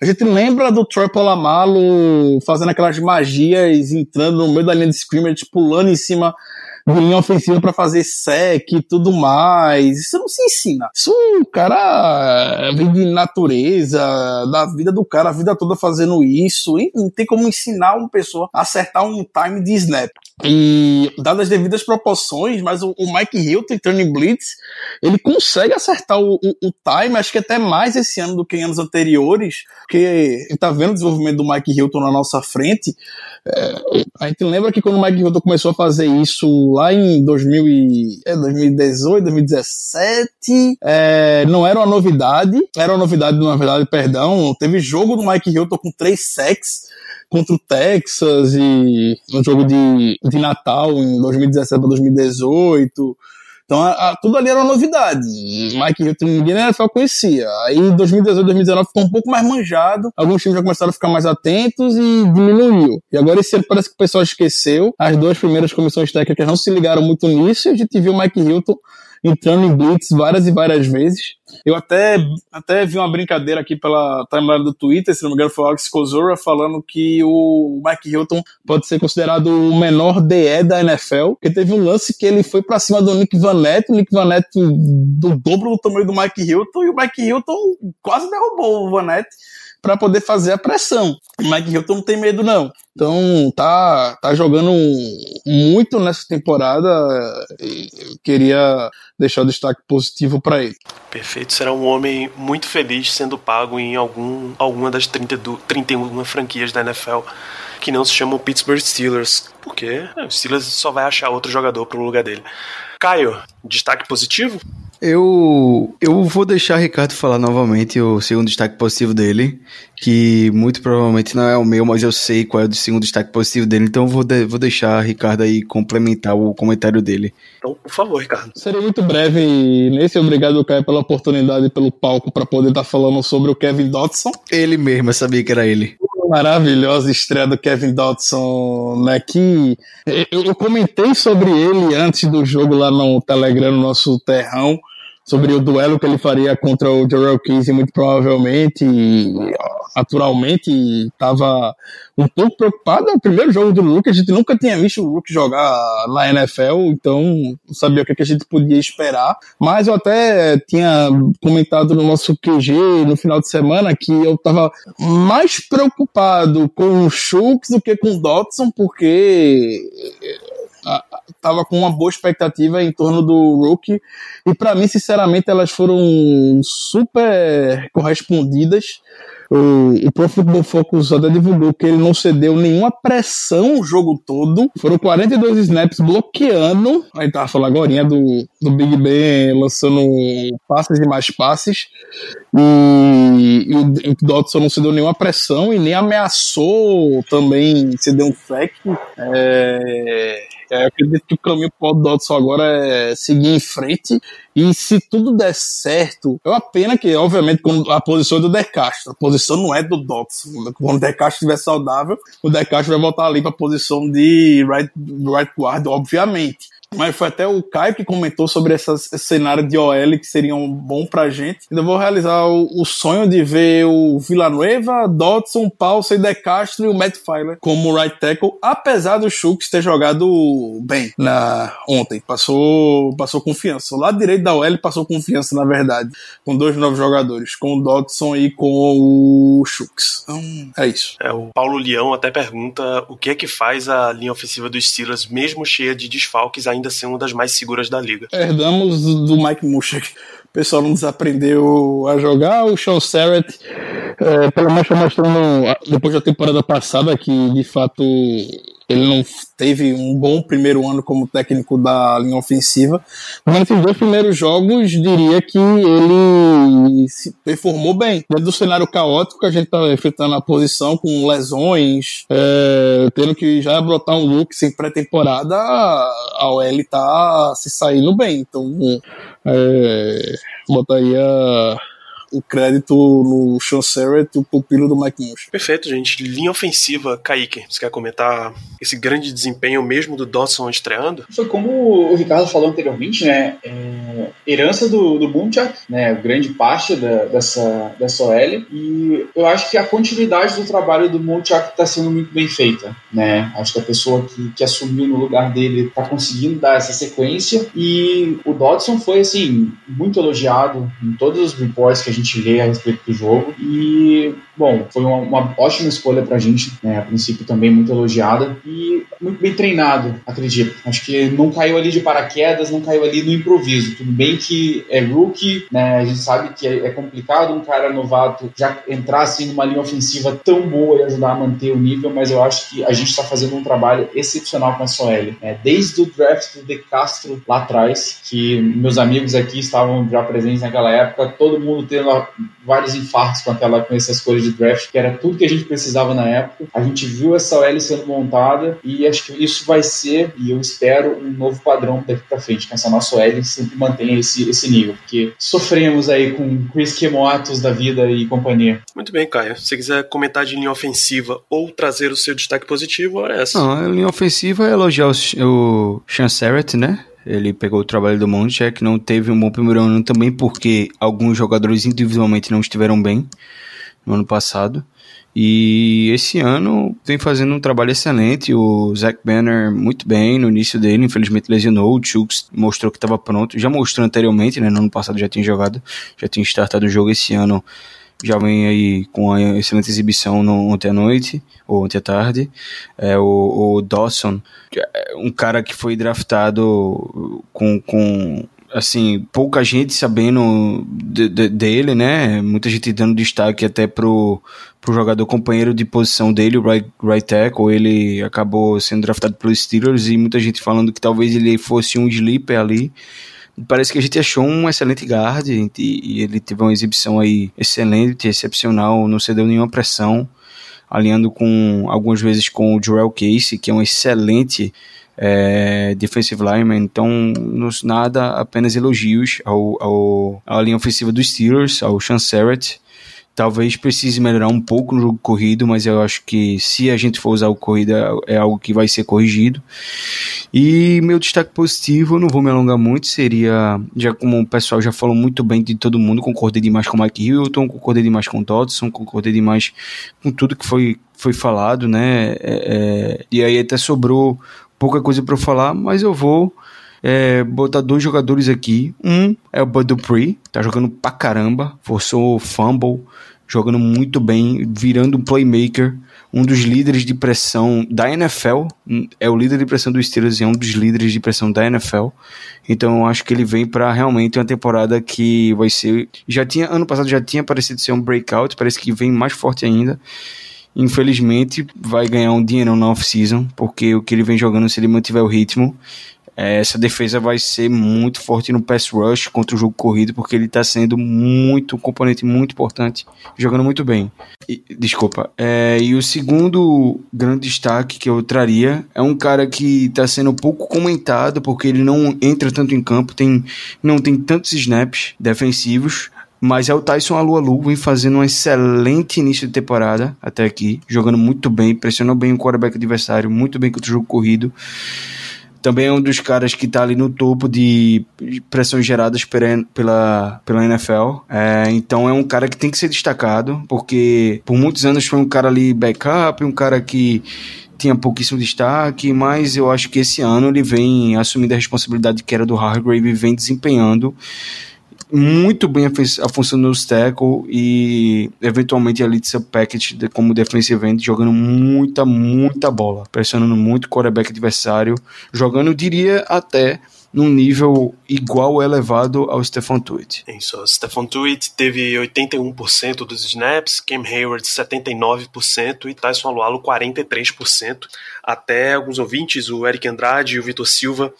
A gente lembra do Troy Polamalu fazendo aquelas magias, entrando no meio da linha de scrimmage, pulando em cima de linha ofensiva para fazer sec e tudo mais. Isso não se ensina. Isso o cara vem de natureza, da vida do cara, a vida toda fazendo isso. E não tem como ensinar uma pessoa a acertar um time de snap. E dadas as devidas proporções, mas o, o Mike Hilton, Turning Blitz, ele consegue acertar o, o, o, time, acho que até mais esse ano do que em anos anteriores, porque ele tá vendo o desenvolvimento do Mike Hilton na nossa frente. É, a gente lembra que quando o Mike Hilton começou a fazer isso lá em 2000 e, é, 2018, 2017, é, não era uma novidade, era uma novidade, na verdade, perdão, teve jogo do Mike Hilton com três sacks, contra o Texas e no jogo de, de Natal em 2017 para 2018. Então, a, a, tudo ali era uma novidade. Mike Hilton, ninguém na NFL conhecia. Aí, em 2018, 2019 ficou um pouco mais manjado. Alguns times já começaram a ficar mais atentos e diminuiu. E agora, esse ano, parece que o pessoal esqueceu. As duas primeiras comissões técnicas não se ligaram muito nisso. E a gente viu o Mike Hilton entrando em blitz várias e várias vezes. Eu até, até vi uma brincadeira aqui pela timeline do Twitter, se não me engano foi o Alex Kozora, falando que o Mike Hilton pode ser considerado o menor DE da NFL, porque teve um lance que ele foi para cima do Nick Vanette, o Nick Vanette do dobro do tamanho do Mike Hilton, e o Mike Hilton quase derrubou o Vanette para poder fazer a pressão. O Mike Hilton não tem medo, não. Então, tá, tá jogando muito nessa temporada. Eu queria deixar o destaque positivo para ele. Perfeito. Será um homem muito feliz sendo pago em algum, alguma das 30 do, 31 franquias da NFL que não se chamam Pittsburgh Steelers. Porque é, o Steelers só vai achar outro jogador para o lugar dele. Caio, destaque positivo? Eu, eu vou deixar Ricardo falar novamente o segundo destaque positivo dele, que muito provavelmente não é o meu, mas eu sei qual é o segundo destaque positivo dele, então vou, de, vou deixar Ricardo aí complementar o comentário dele. Então, por favor, Ricardo. Seria muito breve nesse. Obrigado, Caio, pela oportunidade, pelo palco para poder estar tá falando sobre o Kevin Dotson. Ele mesmo, eu sabia que era ele. maravilhosa estreia do Kevin Dodson, né? Que eu, eu comentei sobre ele antes do jogo lá no Telegram, no nosso terrão sobre o duelo que ele faria contra o Jarrell Casey, muito provavelmente, naturalmente, estava um pouco preocupado. É o primeiro jogo do Luke, a gente nunca tinha visto o Luke jogar na NFL, então não sabia o que a gente podia esperar. Mas eu até tinha comentado no nosso QG no final de semana que eu estava mais preocupado com o Schultz do que com o Dotson, porque tava com uma boa expectativa em torno do Rookie. E para mim, sinceramente, elas foram super correspondidas. O, o Pro Football Focus até divulgou que ele não cedeu nenhuma pressão o jogo todo. Foram 42 snaps bloqueando. Aí tava falando agora do, do Big Ben lançando passes e mais passes. E, e, o, o Dodson não cedeu nenhuma pressão e nem ameaçou também ceder um sack. É, é, eu acredito que o caminho pro Dodson agora é seguir em frente. E se tudo der certo, é uma pena que, obviamente, a posição é do De Castro. A posição não é do Dodson. Quando o De Castro estiver saudável, o De Castro vai voltar ali para a posição de right, right guard, obviamente. Mas foi até o Caio que comentou sobre esse cenário de OL que seria um bom pra gente. Ainda vou realizar o, o sonho de ver o Villanueva, Dodson, Paulson, De Castro e o Matt Filer como right tackle, apesar do Schultz ter jogado bem na ontem. Passou, passou confiança. O lado direito da OL passou confiança, na verdade, com dois novos jogadores, com o Dodson e com o Schultz. Então, é isso. É, o Paulo Leão até pergunta o que é que faz a linha ofensiva dos Steelers, mesmo cheia de desfalques, ainda ser uma das mais seguras da liga. Herdamos do Mike Mushak. Pessoal não desaprendeu a jogar. O Sean Serrett, é, pelo menos mostrando depois da temporada passada que de fato ele não teve um bom primeiro ano como técnico da linha ofensiva, mas nesses dois primeiros jogos diria que ele se performou bem. Dentro do cenário caótico que a gente está enfrentando a posição, com lesões, é, tendo que já brotar um look sem pré-temporada, a OL está se saindo bem. Então, é, botaria o crédito no Sean Serrett, o pupilo do Mike Munch. Perfeito, gente. Linha ofensiva, Kaique, você quer comentar esse grande desempenho mesmo do Dawson estreando? Foi como o Ricardo falou anteriormente, né? É, herança do, do Munchak, né? Grande parte da, dessa, dessa OL. E eu acho que a continuidade do trabalho do Munchak está sendo muito bem feita, né? Acho que a pessoa que, que assumiu no lugar dele está conseguindo dar essa sequência. E o Dodson foi, assim, muito elogiado em todos os reports que a gente gente lê a respeito do jogo. E, bom, foi uma, uma ótima escolha pra gente, né? A princípio também muito elogiada e muito bem treinado, acredito. Acho que não caiu ali de paraquedas, não caiu ali no improviso. Tudo bem que é rookie, né? A gente sabe que é, é complicado um cara novato já entrar assim numa linha ofensiva tão boa e ajudar a manter o nível, mas eu acho que a gente está fazendo um trabalho excepcional com a SOL. Né? Desde o draft do De Castro lá atrás, que meus amigos aqui estavam já presentes naquela época, todo mundo tendo vários infartos com aquela com essa escolha de draft, que era tudo que a gente precisava na época. A gente viu essa OL sendo montada e acho que isso vai ser, e eu espero, um novo padrão daqui para frente, que essa nossa OL sempre mantenha esse, esse nível, porque sofremos aí com Chris Kemoatos da vida e companhia. Muito bem, Caio. Se quiser comentar de linha ofensiva ou trazer o seu destaque positivo, olha essa. Não, a linha ofensiva é elogiar o, o Sean Serrett, né? Ele pegou o trabalho do Monchek, não teve um bom primeiro ano também porque alguns jogadores individualmente não estiveram bem no ano passado. E esse ano vem fazendo um trabalho excelente. O Zach Banner muito bem no início dele, infelizmente lesionou. O Chooks mostrou que estava pronto, já mostrou anteriormente, né? No ano passado já tinha jogado, já tinha startado o jogo esse ano já vem aí com uma excelente exibição no, ontem à noite, ou ontem à tarde. É, o, o Dawson, é um cara que foi draftado com, com assim, pouca gente sabendo de, de, dele, né? Muita gente dando destaque até pro, pro jogador companheiro de posição dele, o right, right tackle. Ele acabou sendo draftado pelos Steelers e muita gente falando que talvez ele fosse um sleeper ali parece que a gente achou um excelente guard e, ele teve uma exibição aí excelente, excepcional, não cedeu nenhuma pressão, alinhando com algumas vezes com o Jarrell Casey, que é um excelente é, defensive lineman, então nos nada, apenas elogios ao, ao, à linha ofensiva dos Steelers, ao Sean Serrett, talvez precise melhorar um pouco no jogo corrido, mas eu acho que se a gente for usar o corrida é algo que vai ser corrigido. E meu destaque positivo, não vou me alongar muito, seria, já como o pessoal já falou muito bem de todo mundo, concordei demais com o Mike Hilton, concordei demais com o Dodson, concordei demais com tudo que foi, foi falado, né? É, é, e aí até sobrou pouca coisa para falar, mas eu vou é, botar dois jogadores aqui. Um é o Bud Dupree, tá jogando pra caramba, forçou fumble, jogando muito bem, virando um playmaker, um dos líderes de pressão da NFL, é o líder de pressão dos Steelers e é um dos líderes de pressão da NFL. Então eu acho que ele vem para realmente uma temporada que vai ser, já tinha ano passado já tinha parecido ser um breakout, parece que vem mais forte ainda. Infelizmente vai ganhar um dinheiro na off-season, porque o que ele vem jogando se ele mantiver o ritmo, essa defesa vai ser muito forte no pass rush contra o jogo corrido, porque ele está sendo muito, um componente muito importante, jogando muito bem. E, desculpa. É, e o segundo grande destaque que eu traria é um cara que está sendo pouco comentado, porque ele não entra tanto em campo, tem, não tem tantos snaps defensivos, mas é o Tyson Alualu, vem fazendo um excelente início de temporada até aqui, jogando muito bem, pressionou bem o quarterback adversário, muito bem contra o jogo corrido. Também é um dos caras que está ali no topo de pressões geradas pela, pela NFL. É, então é um cara que tem que ser destacado, porque por muitos anos foi um cara ali backup, um cara que tinha pouquíssimo destaque, mas eu acho que esse ano ele vem assumindo a responsabilidade que era do Hargrave e vem desempenhando muito bem a, função do tackle e eventualmente seu package de, como defensive end, jogando muita, muita bola, pressionando muito o quarterback adversário, jogando, eu diria, até num nível igual elevado ao Stephon Tuitt. Isso, Stephon Tuitt teve 81% dos snaps, Cam Hayward 79% e Tyson Alualo 43%. Até alguns ouvintes, o Eric Andrade e o Vitor Silva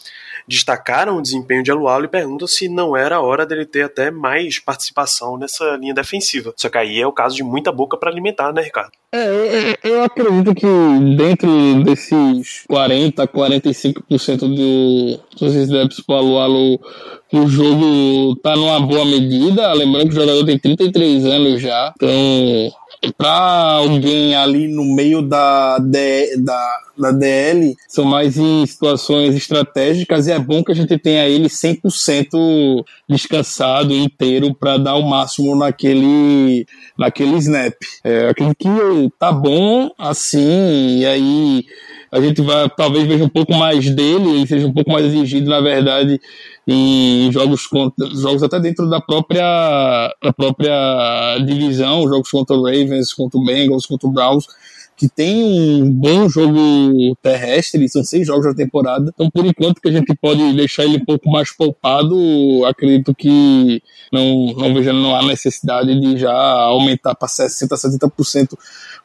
destacaram o desempenho de Alualo e perguntam se não era a hora dele ter até mais participação nessa linha defensiva. Só que aí é o caso de muita boca para alimentar, né, Ricardo? É, eu, eu, acredito que dentro desses 40, 45% do, dos snaps para Alualo o jogo tá numa boa medida. Lembrando que o jogador tem 33 anos já. Então, para alguém ali no meio da, da, da DL, são mais em situações estratégicas e é bom que a gente tenha ele 100% descansado, inteiro, para dar o máximo naquele, naquele snap. É, que tá bom assim, e aí a gente vai talvez veja um pouco mais dele, ele seja um pouco mais exigido, na verdade, em jogos contra, jogos até dentro da própria da própria divisão, jogos contra o Ravens, contra o Bengals, contra o Browns, que tem um bom jogo terrestre, são seis jogos da temporada, então por enquanto que a gente pode deixar ele um pouco mais poupado, acredito que não, não vejo não há necessidade de já aumentar para 60, 70%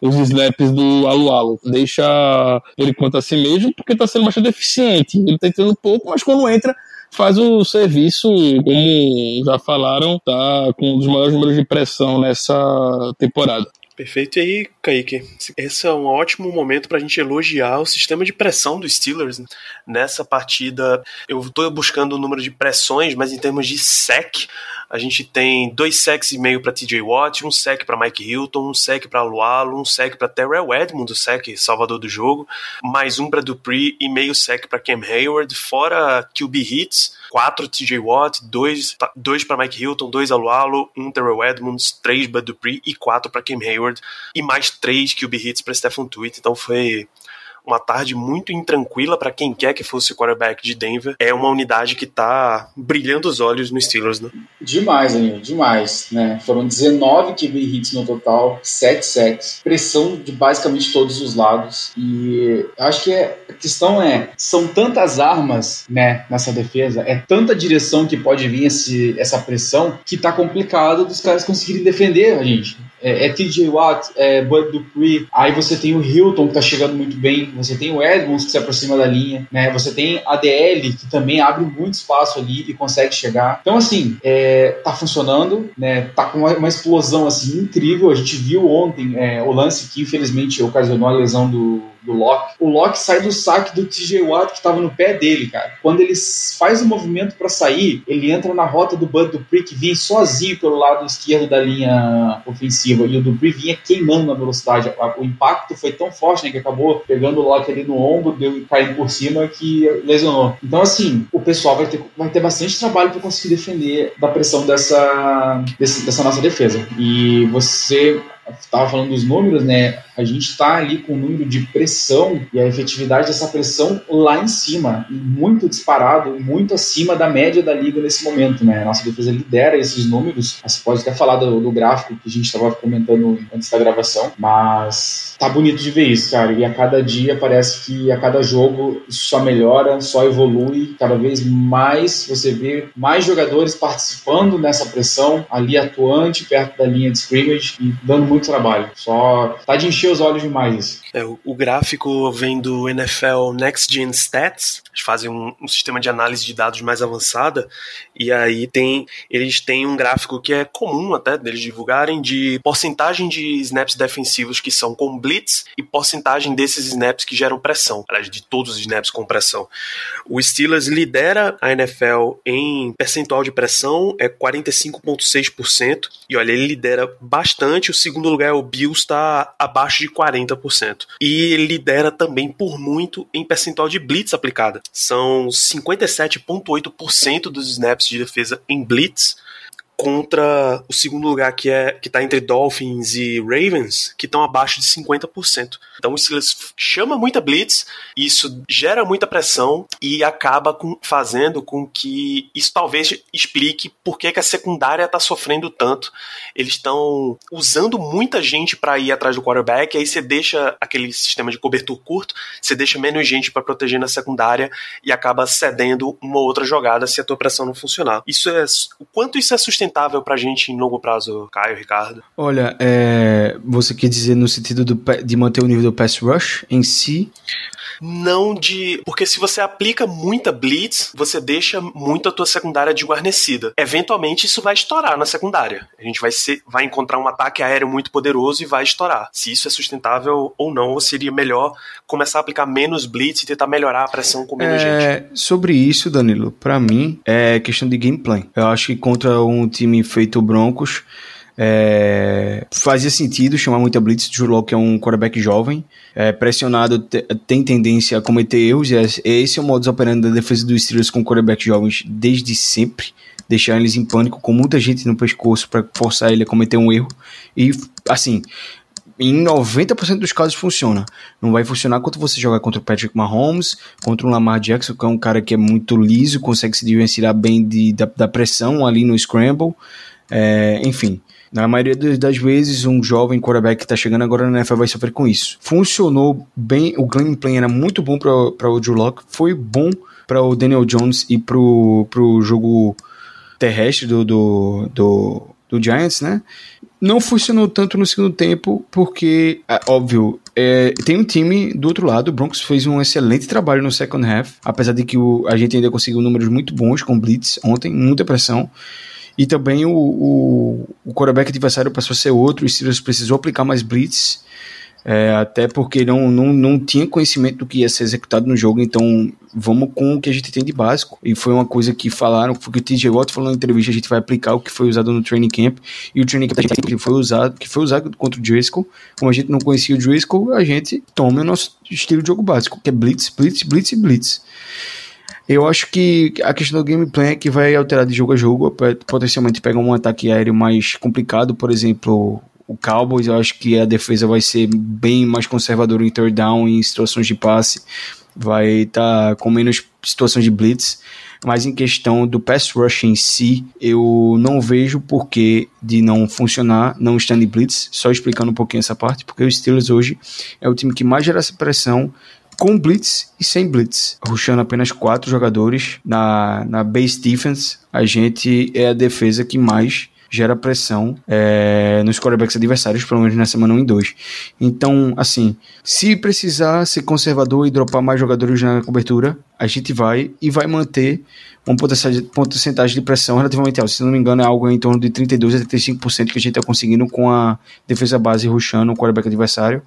os snaps do Alualo. Deixa por enquanto assim mesmo, porque está sendo bastante eficiente. Ele está entrando pouco, mas quando entra, faz o serviço, como já falaram, tá com um dos maiores números de pressão nessa temporada. Perfeito. E aí, Kaique, esse é um ótimo momento para a gente elogiar o sistema de pressão dos Steelers. Né? Nessa partida, eu estou buscando o número de pressões, mas em termos de sec, a gente tem dois sacks e meio para TJ Watt, um sec para Mike Hilton, um sec para Lualo, um sec para Terrell Edmond, o sec salvador do jogo, mais um para Dupree e meio sec para Cam Hayward, fora QB hits, quatro TJ Watt, dois, dois para Mike Hilton, dois Alualo, um Terrell Edmonds, três para Dupree e quatro para Cam Hayward e mais três QB hits para Stephen Tweet. Então foi uma tarde muito intranquila para quem quer que fosse o quarterback de Denver. É uma unidade que tá brilhando os olhos no Steelers, né? Demais, Aninho, demais, né? Foram 19 QB hits no total, 7 sacks, pressão de basicamente todos os lados. E acho que é, a questão é, são tantas armas, né, nessa defesa, é tanta direção que pode vir esse, essa pressão que tá complicado dos caras conseguirem defender a gente é, é TJ Watt, é Bud Dupree, aí você tem o Hilton que tá chegando muito bem, você tem o Edmonds que se aproxima da linha, né? Você tem a DL que também abre muito espaço ali e consegue chegar. Então, assim, é, tá funcionando, né? Tá com uma, uma explosão assim incrível. A gente viu ontem é, o lance que infelizmente ocasionou a lesão do do Locke, o Locke sai do saque do TJ Watt que estava no pé dele, cara. Quando ele faz o movimento para sair, ele entra na rota do Bud Dupree que vinha sozinho pelo lado esquerdo da linha ofensiva e o Dupree vinha queimando na velocidade. O impacto foi tão forte né, que acabou pegando o Locke ali no ombro, deu caindo por cima que lesionou. Então, assim, o pessoal vai ter, vai ter bastante trabalho para conseguir defender da pressão dessa, desse, dessa nossa defesa. E você estava falando dos números, né? A gente está ali com o número de pressão e a efetividade dessa pressão lá em cima, muito disparado, muito acima da média da liga nesse momento, né? A nossa defesa lidera esses números. Você pode até falar do, do gráfico que a gente estava comentando antes da gravação, mas tá bonito de ver isso, cara. E a cada dia parece que a cada jogo só melhora, só evolui. Cada vez mais você vê mais jogadores participando nessa pressão, ali atuante, perto da linha de scrimmage e dando muito trabalho. Só tá de encher os olhos demais isso. É, o, o, gráfico vem do NFL Next Gen Stats, eles fazem um, um, sistema de análise de dados mais avançada, e aí tem eles têm um gráfico que é comum até deles divulgarem de porcentagem de snaps defensivos que são com blitz e porcentagem desses snaps que geram pressão, aliás, de todos os snaps com pressão. O Steelers lidera a NFL em percentual de pressão, é 45,6%, e olha, ele lidera bastante, o segundo lugar é o Bills, está abaixo de 40%. E lidera também por muito em percentual de blitz aplicada. São 57,8% dos snaps de defesa em blitz contra o segundo lugar que é que está entre Dolphins e Ravens, que estão abaixo de 50%. Então o Steelers chama muita blitz, isso gera muita pressão e acaba com, fazendo com que isso talvez explique por que, que a secundária está sofrendo tanto. Eles estão usando muita gente para ir atrás do quarterback, aí você deixa aquele sistema de cobertura curto, você deixa menos gente para proteger na secundária e acaba cedendo uma outra jogada se a tua pressão não funcionar. Isso é o quanto isso é sustentável para a gente em longo prazo, Caio, Ricardo? Olha, é, você quer dizer no sentido do, de manter o nível do pass rush em si? Não de. Porque se você aplica muita blitz, você deixa muito a tua secundária desguarnecida. Eventualmente isso vai estourar na secundária. A gente vai, ser, vai encontrar um ataque aéreo muito poderoso e vai estourar. Se isso é sustentável ou não, ou seria melhor começar a aplicar menos blitz e tentar melhorar a pressão com menos é, gente. Sobre isso, Danilo, para mim é questão de gameplay. Eu acho que contra um time feito Broncos. É, fazia sentido chamar muita blitz. Drew Locke é um quarterback jovem, é, pressionado, tem tendência a cometer erros. E é, esse é o modus operandi da defesa dos Steelers com quarterbacks jovens desde sempre. Deixar eles em pânico, com muita gente no pescoço para forçar ele a cometer um erro. E, assim, em 90% dos casos funciona. Não vai funcionar quando você jogar contra o Patrick Mahomes, contra o Lamar Jackson, que é um cara que é muito liso, consegue se diferenciar bem de, da, da pressão ali no scramble. É, enfim, na maioria das vezes, um jovem quarterback que está chegando agora na NFL vai sofrer com isso. Funcionou bem, o gameplay era muito bom para o Drew Locke, foi bom para o Daniel Jones e para o jogo terrestre do, do, do, do, Giants, né? Não funcionou tanto no segundo tempo, porque, é, óbvio, é, tem um time do outro lado, o Broncos fez um excelente trabalho no second half, apesar de que o, a gente ainda conseguiu números muito bons com Blitz ontem, muita pressão. E também o, o, o quarterback adversário passou a ser outro, o Steelers precisou aplicar mais blitz, é, até porque não, não, não tinha conhecimento do que ia ser executado no jogo, então vamos com o que a gente tem de básico. E foi uma coisa que falaram, foi que o TJ Watt falou na entrevista, a gente vai aplicar o que foi usado no training camp, e o training camp que foi usado, que foi usado contra o Driscoll, como a gente não conhecia o Driscoll, a gente toma o nosso estilo de jogo básico, que é blitz, blitz, blitz e blitz. Eu acho que a questão do gameplay é que vai alterar de jogo a jogo. Potencialmente pega um ataque aéreo mais complicado, por exemplo, o Cowboys. Eu acho que a defesa vai ser bem mais conservadora em third down, em situações de passe. Vai estar tá com menos situações de blitz. Mas em questão do pass rush em si, eu não vejo porquê de não funcionar, não estando em blitz. Só explicando um pouquinho essa parte, porque o Steelers hoje é o time que mais gera essa pressão com blitz e sem blitz. Rushando apenas quatro jogadores na, na base defense, a gente é a defesa que mais gera pressão é, nos quarterbacks adversários, pelo menos na semana 1 e 2. Então, assim, se precisar ser conservador e dropar mais jogadores na cobertura, a gente vai e vai manter uma porcentagem de pressão relativamente alta. Se não me engano, é algo em torno de 32 a 35% que a gente está conseguindo com a defesa base rushando o quarterback adversário.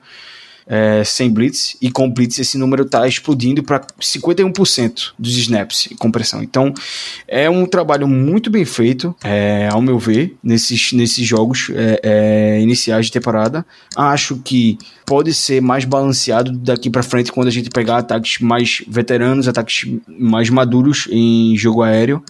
É, sem blitz, e com blitz esse número está explodindo para 51% dos snaps com pressão. Então é um trabalho muito bem feito, é, ao meu ver, nesses, nesses jogos é, é iniciais de temporada. Acho que pode ser mais balanceado daqui para frente quando a gente pegar ataques mais veteranos, ataques mais maduros em jogo aéreo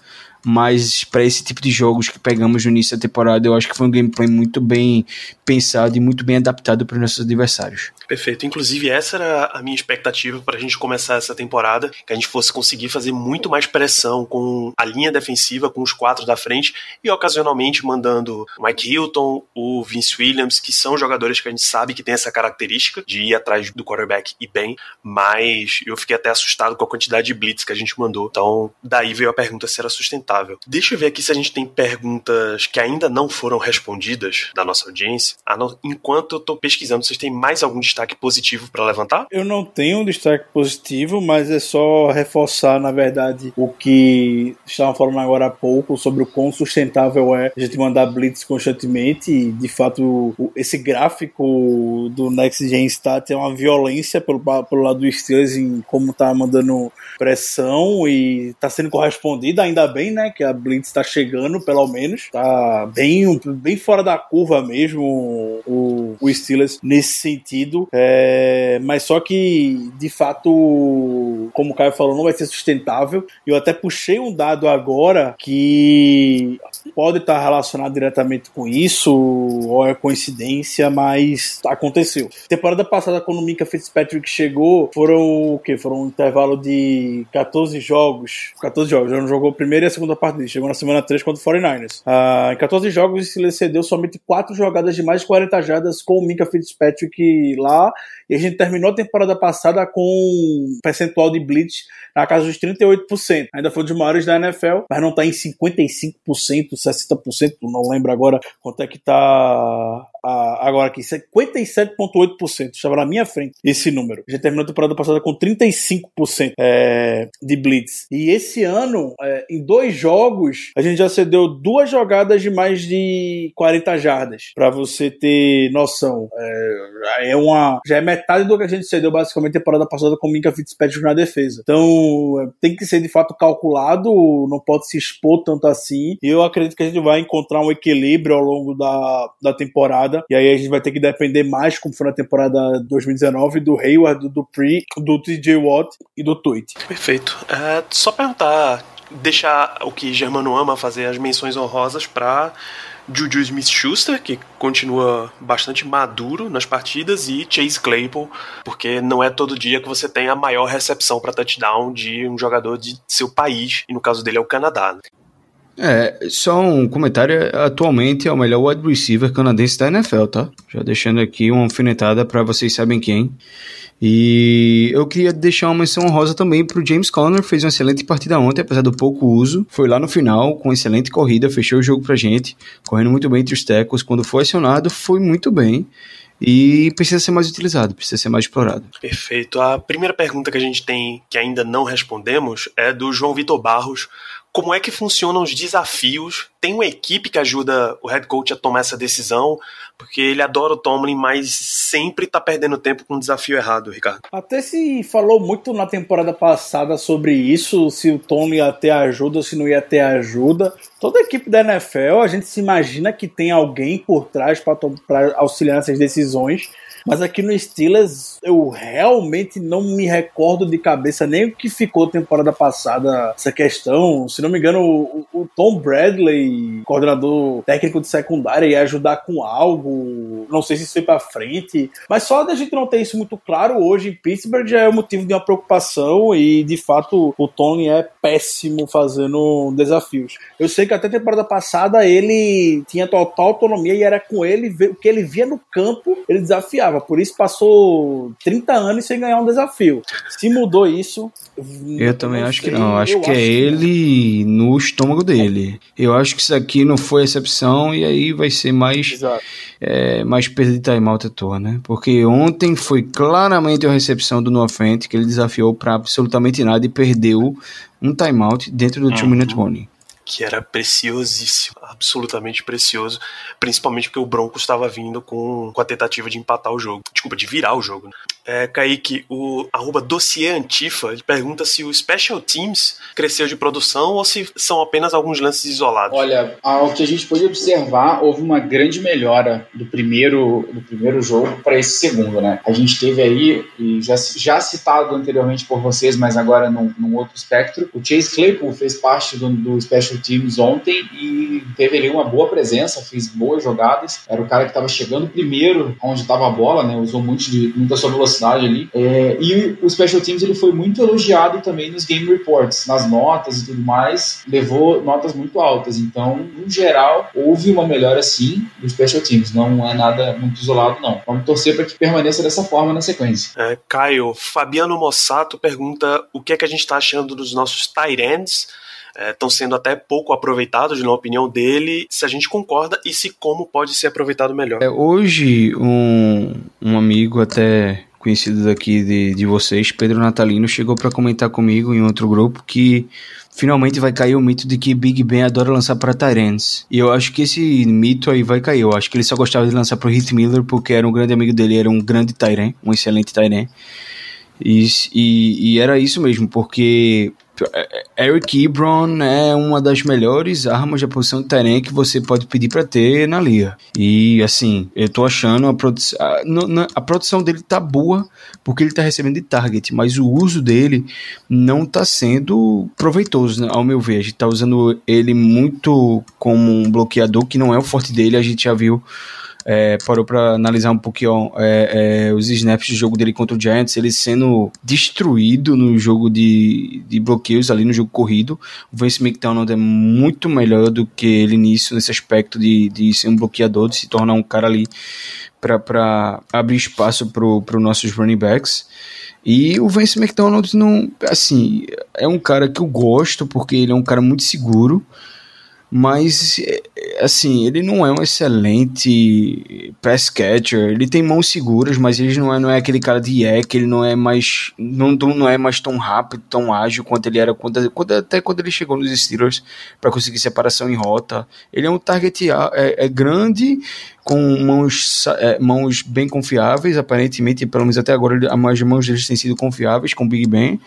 mas para esse tipo de jogos que pegamos no início da temporada, eu acho que foi um gameplay muito bem pensado e muito bem adaptado para os nossos adversários. Perfeito. Inclusive, essa era a minha expectativa para a gente começar essa temporada, que a gente fosse conseguir fazer muito mais pressão com a linha defensiva, com os quatro da frente, e ocasionalmente mandando o Mike Hilton, o Vince Williams, que são jogadores que a gente sabe que tem essa característica de ir atrás do quarterback e bem, mas eu fiquei até assustado com a quantidade de blitz que a gente mandou. Então, daí veio a pergunta se era sustentável Deixa eu ver aqui se a gente tem perguntas que ainda não foram respondidas da nossa audiência. Ah, enquanto eu tô pesquisando, vocês têm mais algum destaque positivo para levantar? Eu não tenho um destaque positivo, mas é só reforçar, na verdade, o que estavam falando agora há pouco sobre o quão sustentável é a gente mandar blitz constantemente. E, de fato, esse gráfico do Next Gen Stat é uma violência pelo, pelo lado do Steelers em como tá mandando pressão e tá sendo correspondida, ainda bem, né? Né? Que a Blitz está chegando, pelo menos. Tá bem, bem fora da curva mesmo o, o Steelers nesse sentido. É, mas só que, de fato, como o Caio falou, não vai ser sustentável. Eu até puxei um dado agora que pode estar relacionado diretamente com isso, ou é coincidência, mas aconteceu. Temporada passada, quando o Mika Fitzpatrick chegou, foram o quê? Foram um intervalo de 14 jogos. 14 jogos, já não jogou a primeira e a segunda partida. Chegou na semana 3 contra o 49ers. Ah, em 14 jogos, ele cedeu somente 4 jogadas de mais de 40 jardas com o Mika Fitzpatrick lá. E a gente terminou a temporada passada com um percentual de blitz na casa dos 38%. Ainda foi dos maiores da NFL, mas não está em 55%, 60%, não lembro agora quanto é que está agora aqui, 57,8%. Estava na minha frente esse número. Já terminou a temporada passada com 35% é, de blitz. E esse ano, é, em dois jogos, a gente já cedeu duas jogadas de mais de 40 jardas. Para você ter noção. É, é, uma. Já é metade do que a gente cedeu basicamente temporada passada com o Minka Fitzpatrick na defesa. Então, é, tem que ser de fato calculado, não pode se expor tanto assim. E eu acredito que a gente vai encontrar um equilíbrio ao longo da, da temporada temporada. E aí a gente vai ter que depender mais, como foi na temporada 2019, do Hayward, do, Pre, do TJ Watt e do Tweet. Perfeito. É, só perguntar, deixar o que Germano ama fazer as menções honrosas para Juju Smith-Schuster, que continua bastante maduro nas partidas, e Chase Claypool, porque não é todo dia que você tem a maior recepção para touchdown de um jogador de seu país, e no caso dele é o Canadá. É, só um comentário, atualmente é o melhor wide receiver canadense da NFL, tá? Já deixando aqui uma alfinetada para vocês sabem quem. E eu queria deixar uma menção honrosa também pro James Conner, fez uma excelente partida ontem, apesar do pouco uso. Foi lá no final, com excelente corrida, fechou o jogo pra gente, correndo muito bem entre os tecos. Quando foi acionado, foi muito bem e precisa ser mais utilizado, precisa ser mais explorado. Perfeito. A primeira pergunta que a gente tem que ainda não respondemos é do João Vitor Barros como é que funcionam os desafios. Tem uma equipe que ajuda o head coach a tomar essa decisão, porque ele adora o Tomlin, mas sempre tá perdendo tempo com um desafio errado, Ricardo. Até se falou muito na temporada passada sobre isso, se o Tomlin ia ter ajuda se não ia ter ajuda. Toda a equipe da NFL, a gente se imagina que tem alguém por trás para auxiliar nessas decisões. Mas aqui no Steelers, eu realmente não me recordo de cabeça nem o que ficou temporada passada essa questão. Se não me engano, o, o Tom Bradley, coordenador técnico de secundária, ia ajudar com algo. Não sei se isso foi pra frente. Mas só da gente não ter isso muito claro hoje em Pittsburgh já é motivo de uma preocupação. E de fato, o Tony é péssimo fazendo desafios. Eu sei que até temporada passada ele tinha total autonomia e era com ele, o que ele via no campo, ele desafiava Por isso passou 30 anos sem ganhar um desafio. Se mudou isso. Eu também acho sei. que não. Acho que é acho é que ele não. no estômago dele. Eu acho que isso aqui não foi exceção e aí vai ser mais. É, mais perda de timeout à toa, né? Porque ontem foi claramente a recepção do No Fent, que ele desafiou para absolutamente nada e perdeu um timeout dentro do 2 uhum. Minute Warning. que era preciosíssimo, absolutamente precioso, principalmente porque o Broncos estava vindo com, com a tentativa de empatar o jogo, desculpa, de virar o jogo. É, Kaique, o arroba dossiê Antifa, ele pergunta se o Special Teams cresceu de produção ou se são apenas alguns lances isolados. Olha, ao que a gente pôde observar, houve uma grande melhora do primeiro, do primeiro jogo para esse segundo, né? A gente teve aí, já, já citado anteriormente por vocês, mas agora num, num outro espectro, o Chase Claypool fez parte do, do Special Teams ontem e teve ali uma boa presença, fez boas jogadas. Era o cara que estava chegando primeiro onde estava a bola, né? Usou muito de, muita sua velocidade ali. É, e o Special Teams ele foi muito elogiado também nos Game Reports, nas notas e tudo mais. Levou notas muito altas. Então, no geral, houve uma melhora sim do Special Teams. Não é nada muito isolado, não. Vamos torcer para que permaneça dessa forma na sequência. É, Caio, Fabiano Mossato pergunta o que é que a gente está achando dos nossos tight ends estão é, sendo até pouco aproveitados, na opinião dele, se a gente concorda e se como pode ser aproveitado melhor. É, hoje, um, um amigo até conhecido daqui de, de vocês, Pedro Natalino, chegou para comentar comigo em outro grupo que finalmente vai cair o mito de que Big Ben adora lançar para Tyrants. E eu acho que esse mito aí vai cair. Eu acho que ele só gostava de lançar para Heath Miller porque era um grande amigo dele, era um grande Tyrant, um excelente Tyrant. E, e, e, era isso mesmo, porque Eric Ebron é uma das melhores armas de posição de terreno que você pode pedir para ter na liga. E assim, eu tô achando a, produ a, a, produção dele tá boa porque ele tá recebendo de target, mas o uso dele não tá sendo proveitoso, né, ao meu ver. A gente tá usando ele muito como um bloqueador que não é o forte dele, a gente já viu é, parou para analisar um pouquinho é, é, os snaps do jogo dele contra o Giants, ele sendo destruído no jogo de, de bloqueios ali no jogo corrido. O Vince McDonald é muito melhor do que ele nisso, nesse aspecto de, de ser um bloqueador, de se tornar um cara ali para abrir espaço para os nossos running backs. E o Vince McDonald não, assim, é um cara que eu gosto porque ele é um cara muito seguro mas assim, ele não é um excelente pass catcher, ele tem mãos seguras, mas ele não é, não é aquele cara de yak, ele não é mais não, não é mais tão rápido, tão ágil quanto ele era quando, quando até quando ele chegou nos Steelers para conseguir separação em rota. Ele é um target é, é grande, com mãos, é, mãos bem confiáveis, aparentemente, pelo menos até agora, as mãos deles têm sido confiáveis com o Big Ben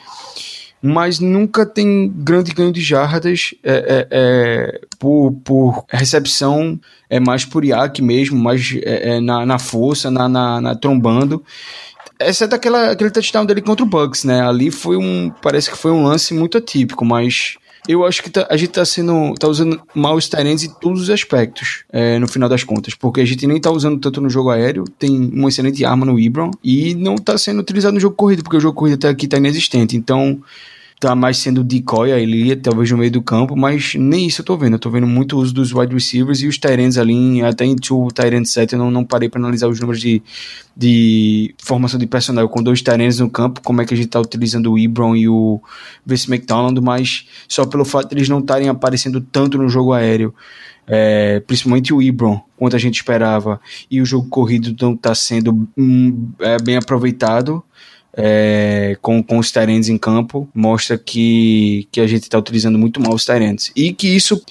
mas nunca tem grande ganho de jardas é, é, é, por, por recepção, é mais por IAC mesmo, mais é, é, na, na força, na, na, na trombando. Exceto aquela, aquele touchdown dele contra o Bucks, né? Ali foi um. Parece que foi um lance muito atípico, mas eu acho que tá, a gente tá sendo. tá usando mal os Tyrants em todos os aspectos, é, no final das contas. Porque a gente nem tá usando tanto no jogo aéreo, tem uma excelente arma no Ibron, e não tá sendo utilizado no jogo corrido, porque o jogo corrido até aqui tá inexistente. Então tá mais sendo decoy ali, talvez no meio do campo, mas nem isso eu tô vendo. Eu tô vendo muito uso dos wide receivers e os Tyrants ali, até em two Tyrant set, eu não, não parei para analisar os números de, de formação de personal com dois Tyrants no campo, como é que a gente tá utilizando o Ebron e o Vince McDonald, mas só pelo fato de eles não estarem aparecendo tanto no jogo aéreo. É, principalmente o Ibron, quanto a gente esperava, e o jogo corrido não está sendo hum, é, bem aproveitado é, com, com os Tyrants em campo mostra que, que a gente está utilizando muito mal os Tyrants. E que isso,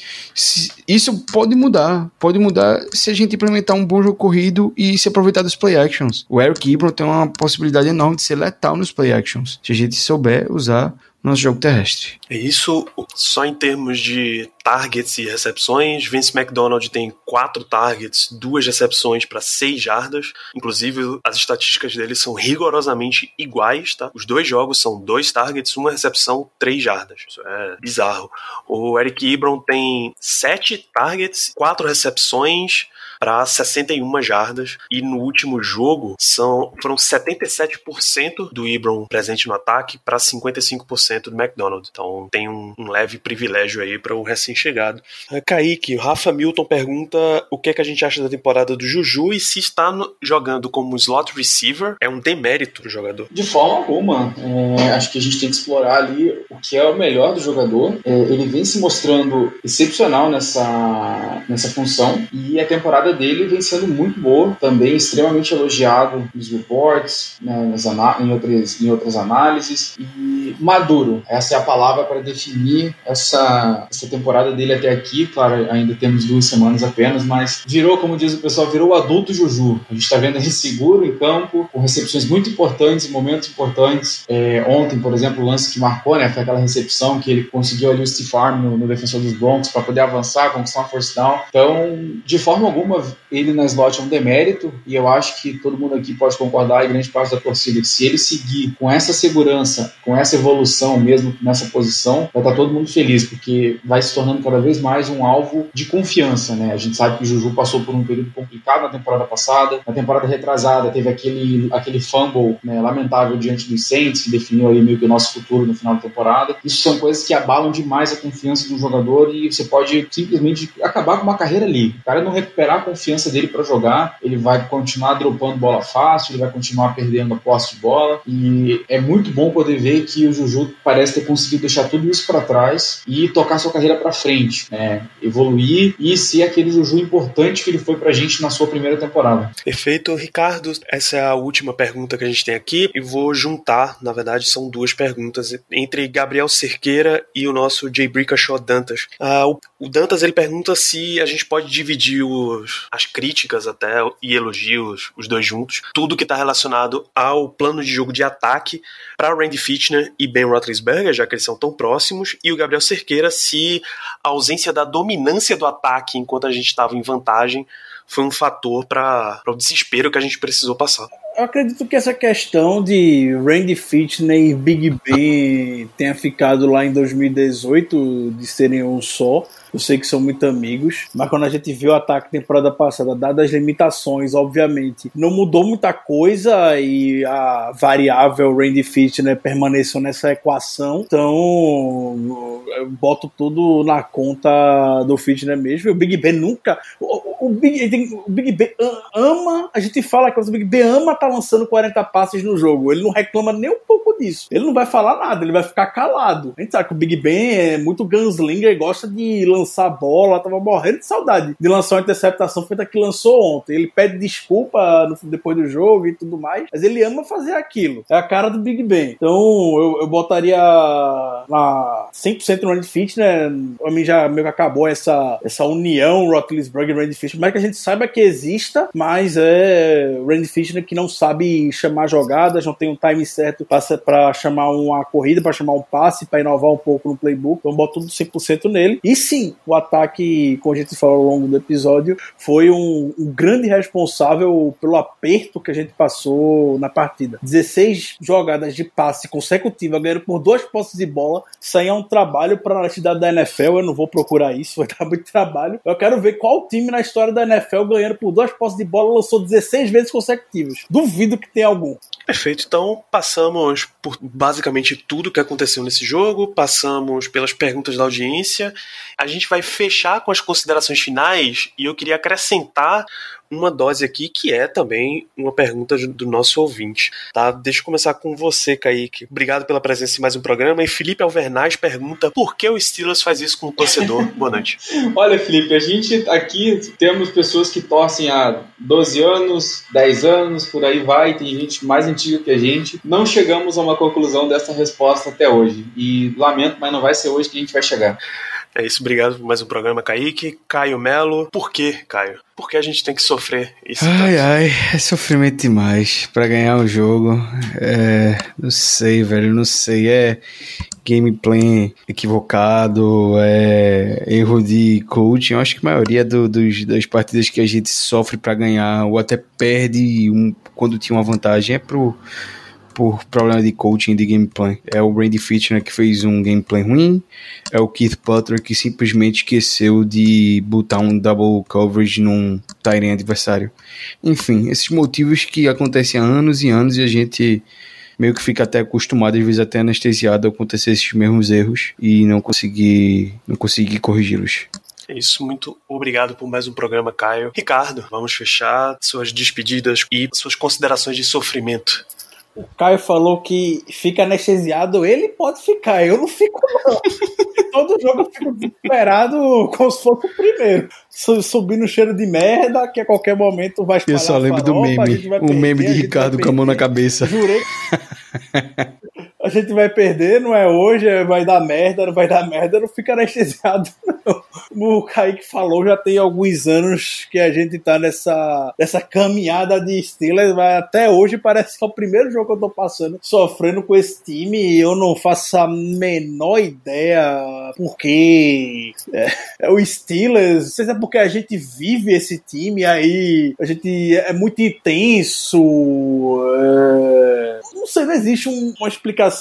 isso pode mudar. Pode mudar se a gente implementar um bom jogo corrido e se aproveitar dos play actions. O Eric Ebron tem uma possibilidade enorme de ser letal nos play actions. Se a gente souber usar nosso jogo terrestre. Isso só em termos de targets e recepções. Vince McDonald tem quatro targets, duas recepções para seis jardas. Inclusive, as estatísticas dele são rigorosamente iguais, tá? Os dois jogos são dois targets, uma recepção, três jardas. Isso é bizarro. O Eric Ebron tem sete targets, quatro recepções, para 61 jardas e no último jogo são foram 77% do Ibron presente no ataque para 55% do McDonald. Então tem um, um leve privilégio aí para o recém-chegado. Uh, Kaique, o Rafa Milton pergunta o que é que a gente acha da temporada do Juju e se está no, jogando como slot receiver é um demérito do jogador. De forma alguma. É, acho que a gente tem que explorar ali o que é o melhor do jogador. É, ele vem se mostrando excepcional nessa, nessa função e a temporada dele vem sendo muito boa, também extremamente elogiado nos reports, né, nas em, outras, em outras análises. E maduro, essa é a palavra para definir essa, essa temporada dele até aqui. Claro, ainda temos duas semanas apenas, mas virou, como diz o pessoal, virou o adulto Juju. A gente está vendo ele seguro em campo, com recepções muito importantes, momentos importantes. É, ontem, por exemplo, o lance que marcou, né, foi aquela recepção que ele conseguiu ali o Steve Arm no, no defensor dos Broncos para poder avançar, conquistar uma force down. Então, de forma alguma, ele na slot é um demérito e eu acho que todo mundo aqui pode concordar e grande parte da torcida que se ele seguir com essa segurança, com essa evolução mesmo nessa posição, vai estar todo mundo feliz, porque vai se tornando cada vez mais um alvo de confiança, né? A gente sabe que o Juju passou por um período complicado na temporada passada, na temporada retrasada teve aquele, aquele fumble né, lamentável diante dos Saints, que definiu ali meio que o nosso futuro no final da temporada. Isso são coisas que abalam demais a confiança de um jogador e você pode simplesmente acabar com uma carreira ali. O cara não recuperar confiança dele para jogar, ele vai continuar dropando bola fácil, ele vai continuar perdendo a posse de bola e é muito bom poder ver que o Juju parece ter conseguido deixar tudo isso para trás e tocar sua carreira para frente, né? evoluir e ser aquele Juju importante que ele foi pra gente na sua primeira temporada. Perfeito, Ricardo. Essa é a última pergunta que a gente tem aqui e vou juntar, na verdade, são duas perguntas entre Gabriel Cerqueira e o nosso Jay Brickashaw Dantas. O, o, Dantas ele pergunta se a gente pode dividir os, as críticas até e elogios, os dois juntos, tudo que está relacionado ao plano de jogo de ataque para Randy Fitchner e Ben Roethlisberger, já que eles são tão próximos, e o Gabriel Cerqueira se a ausência da dominância do ataque enquanto a gente estava em vantagem foi um fator para o desespero que a gente precisou passar. Eu acredito que essa questão de Randy Fitney e Big Ben tenha ficado lá em 2018 de serem um só eu sei que são muito amigos, mas quando a gente viu o ataque temporada passada, dadas as limitações, obviamente, não mudou muita coisa e a variável Randy Fitner permaneceu nessa equação. Então, eu boto tudo na conta do Fitner mesmo. O Big Ben nunca. O, o, Big, o Big Ben ama. A gente fala que o Big Ben ama tá lançando 40 passes no jogo. Ele não reclama nem um pouco disso. Ele não vai falar nada, ele vai ficar calado. A gente sabe que o Big Ben é muito gunslinger, gosta de lançar lançar bola, tava morrendo de saudade de lançar uma interceptação feita que lançou ontem. Ele pede desculpa no, depois do jogo e tudo mais, mas ele ama fazer aquilo. É a cara do Big Ben. Então eu, eu botaria na 100% no Randy Fitch, né? Pra mim já meio que acabou essa, essa união Roethlisberger e Randy Fitch. Mas que a gente saiba que exista, mas é Randy Fitch né, que não sabe chamar jogadas, não tem um time certo para chamar uma corrida, para chamar um passe, para inovar um pouco no playbook. Então boto tudo 100% nele. E sim, o ataque, como a gente falou ao longo do episódio, foi um, um, grande responsável pelo aperto que a gente passou na partida. 16 jogadas de passe consecutiva, ganhando por duas posses de bola, isso aí é um trabalho para a honestidade da NFL, eu não vou procurar isso, [LAUGHS] vai dar muito trabalho. Eu quero ver qual time na história da NFL ganhando por duas posses de bola lançou 16 vezes consecutivas. Duvido que tenha algum. Perfeito, então passamos por basicamente tudo que aconteceu nesse jogo, passamos pelas perguntas da audiência. A gente vai fechar com as considerações finais e eu queria acrescentar uma dose aqui que é também uma pergunta do nosso ouvinte. Tá? Deixa eu começar com você, Kaique. Obrigado pela presença em mais um programa. E Felipe Alvernaz pergunta por que o Steelers faz isso com o torcedor? [LAUGHS] Boa noite. Olha, Felipe, a gente aqui temos pessoas que torcem há 12 anos, 10 anos, por aí vai, tem gente mais antiga que a gente. Não chegamos a uma conclusão dessa resposta até hoje. E lamento, mas não vai ser hoje que a gente vai chegar. É isso, obrigado por mais um programa, Kaique. Caio Melo, por que, Caio? Por que a gente tem que sofrer isso? Ai, tanto? ai, é sofrimento demais para ganhar o jogo. É, não sei, velho, não sei. É gameplay equivocado, é erro de coaching. Eu acho que a maioria do, dos, das partidas que a gente sofre para ganhar ou até perde um, quando tinha uma vantagem é pro por problema de coaching de gameplay. É o Randy Fitchner que fez um gameplay ruim, é o Keith Butler que simplesmente esqueceu de botar um double coverage num Tyrant adversário. Enfim, esses motivos que acontecem há anos e anos e a gente meio que fica até acostumado, às vezes até anestesiado a acontecer esses mesmos erros e não conseguir, não conseguir corrigi-los. É isso, muito obrigado por mais um programa, Caio. Ricardo, vamos fechar suas despedidas e suas considerações de sofrimento O Caio falou que fica anestesiado, ele pode ficar, eu não fico não. [LAUGHS] Todo jogo eu fico desesperado como se fosse o primeiro. Subindo cheiro de merda, que a qualquer momento vai Eu só lembro do meme, o meme de Ricardo com a mão na cabeça. Jurei. [LAUGHS] a gente vai perder, não é hoje, vai dar merda, não vai dar merda, não fica anestesiado, [LAUGHS] não. O Kaique falou, já tem alguns anos que a gente tá nessa, nessa caminhada de Steelers, mas até hoje parece que é o primeiro jogo que eu tô passando sofrendo com esse time e eu não faço a menor ideia porque é, é o Steelers, não sei se é porque a gente vive esse time, aí a gente é muito intenso, é, não sei, não existe um, uma explicação.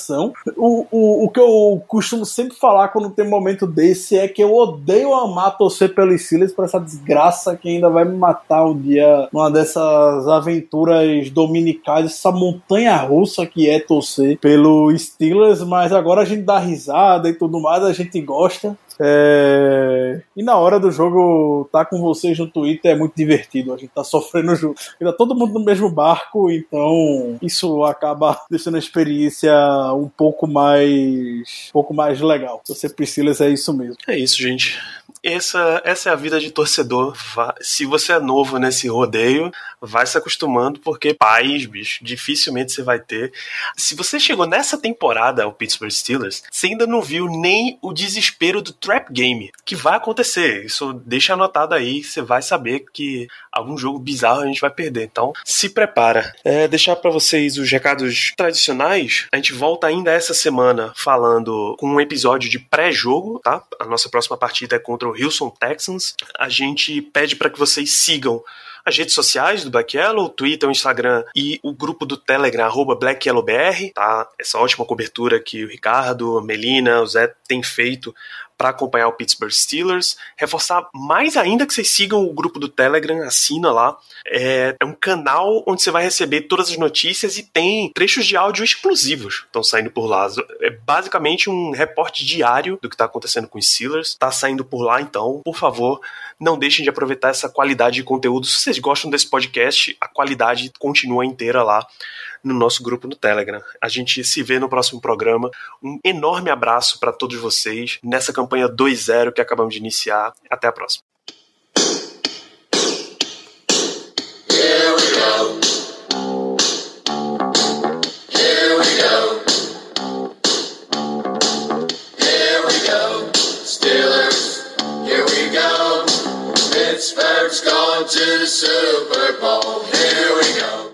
O, o, o que eu costumo sempre falar quando tem um momento desse é que eu odeio amar torcer pelo Steelers por essa desgraça que ainda vai me matar um dia numa dessas aventuras dominicais, essa montanha russa que é torcer pelo Steelers, mas agora a gente dá risada e tudo mais, a gente gosta. É... E na hora do jogo, tá com vocês no Twitter é muito divertido. A gente tá sofrendo [LAUGHS] junto. Ainda todo mundo no mesmo barco, então isso acaba [LAUGHS] deixando a experiência um pouco mais. um pouco mais legal. Você precisa, é isso mesmo. É isso, gente. Essa, essa é a vida de torcedor. Se você é novo nesse rodeio, vai se acostumando, porque pais, bicho, dificilmente você vai ter. Se você chegou nessa temporada ao Pittsburgh Steelers, você ainda não viu nem o desespero do trap game, que vai acontecer. Isso deixa anotado aí, você vai saber que algum jogo bizarro a gente vai perder. Então, se prepara. É, deixar para vocês os recados tradicionais. A gente volta ainda essa semana falando com um episódio de pré-jogo, tá? A nossa próxima partida é contra o Houston Texans. A gente pede para que vocês sigam as redes sociais do Black Yellow, o Twitter, o Instagram e o grupo do Telegram, arroba BlackYellowBR, tá? Essa ótima cobertura que o Ricardo, a Melina, o Zé tem feito para acompanhar o Pittsburgh Steelers. Reforçar mais ainda que vocês sigam o grupo do Telegram, assina lá. É, é um canal onde você vai receber todas as notícias e tem trechos de áudio exclusivos estão saindo por lá. É basicamente um reporte diário do que está acontecendo com os Steelers. Está saindo por lá, então, por favor, não deixem de aproveitar essa qualidade de conteúdo. Se vocês gostam desse podcast, a qualidade continua inteira lá no nosso grupo no Telegram. A gente se vê no próximo programa. Um enorme abraço para todos vocês nessa campanha 2.0 que acabamos de iniciar. Até a próxima. Pittsburgh's going to the Super Bowl. Here we go.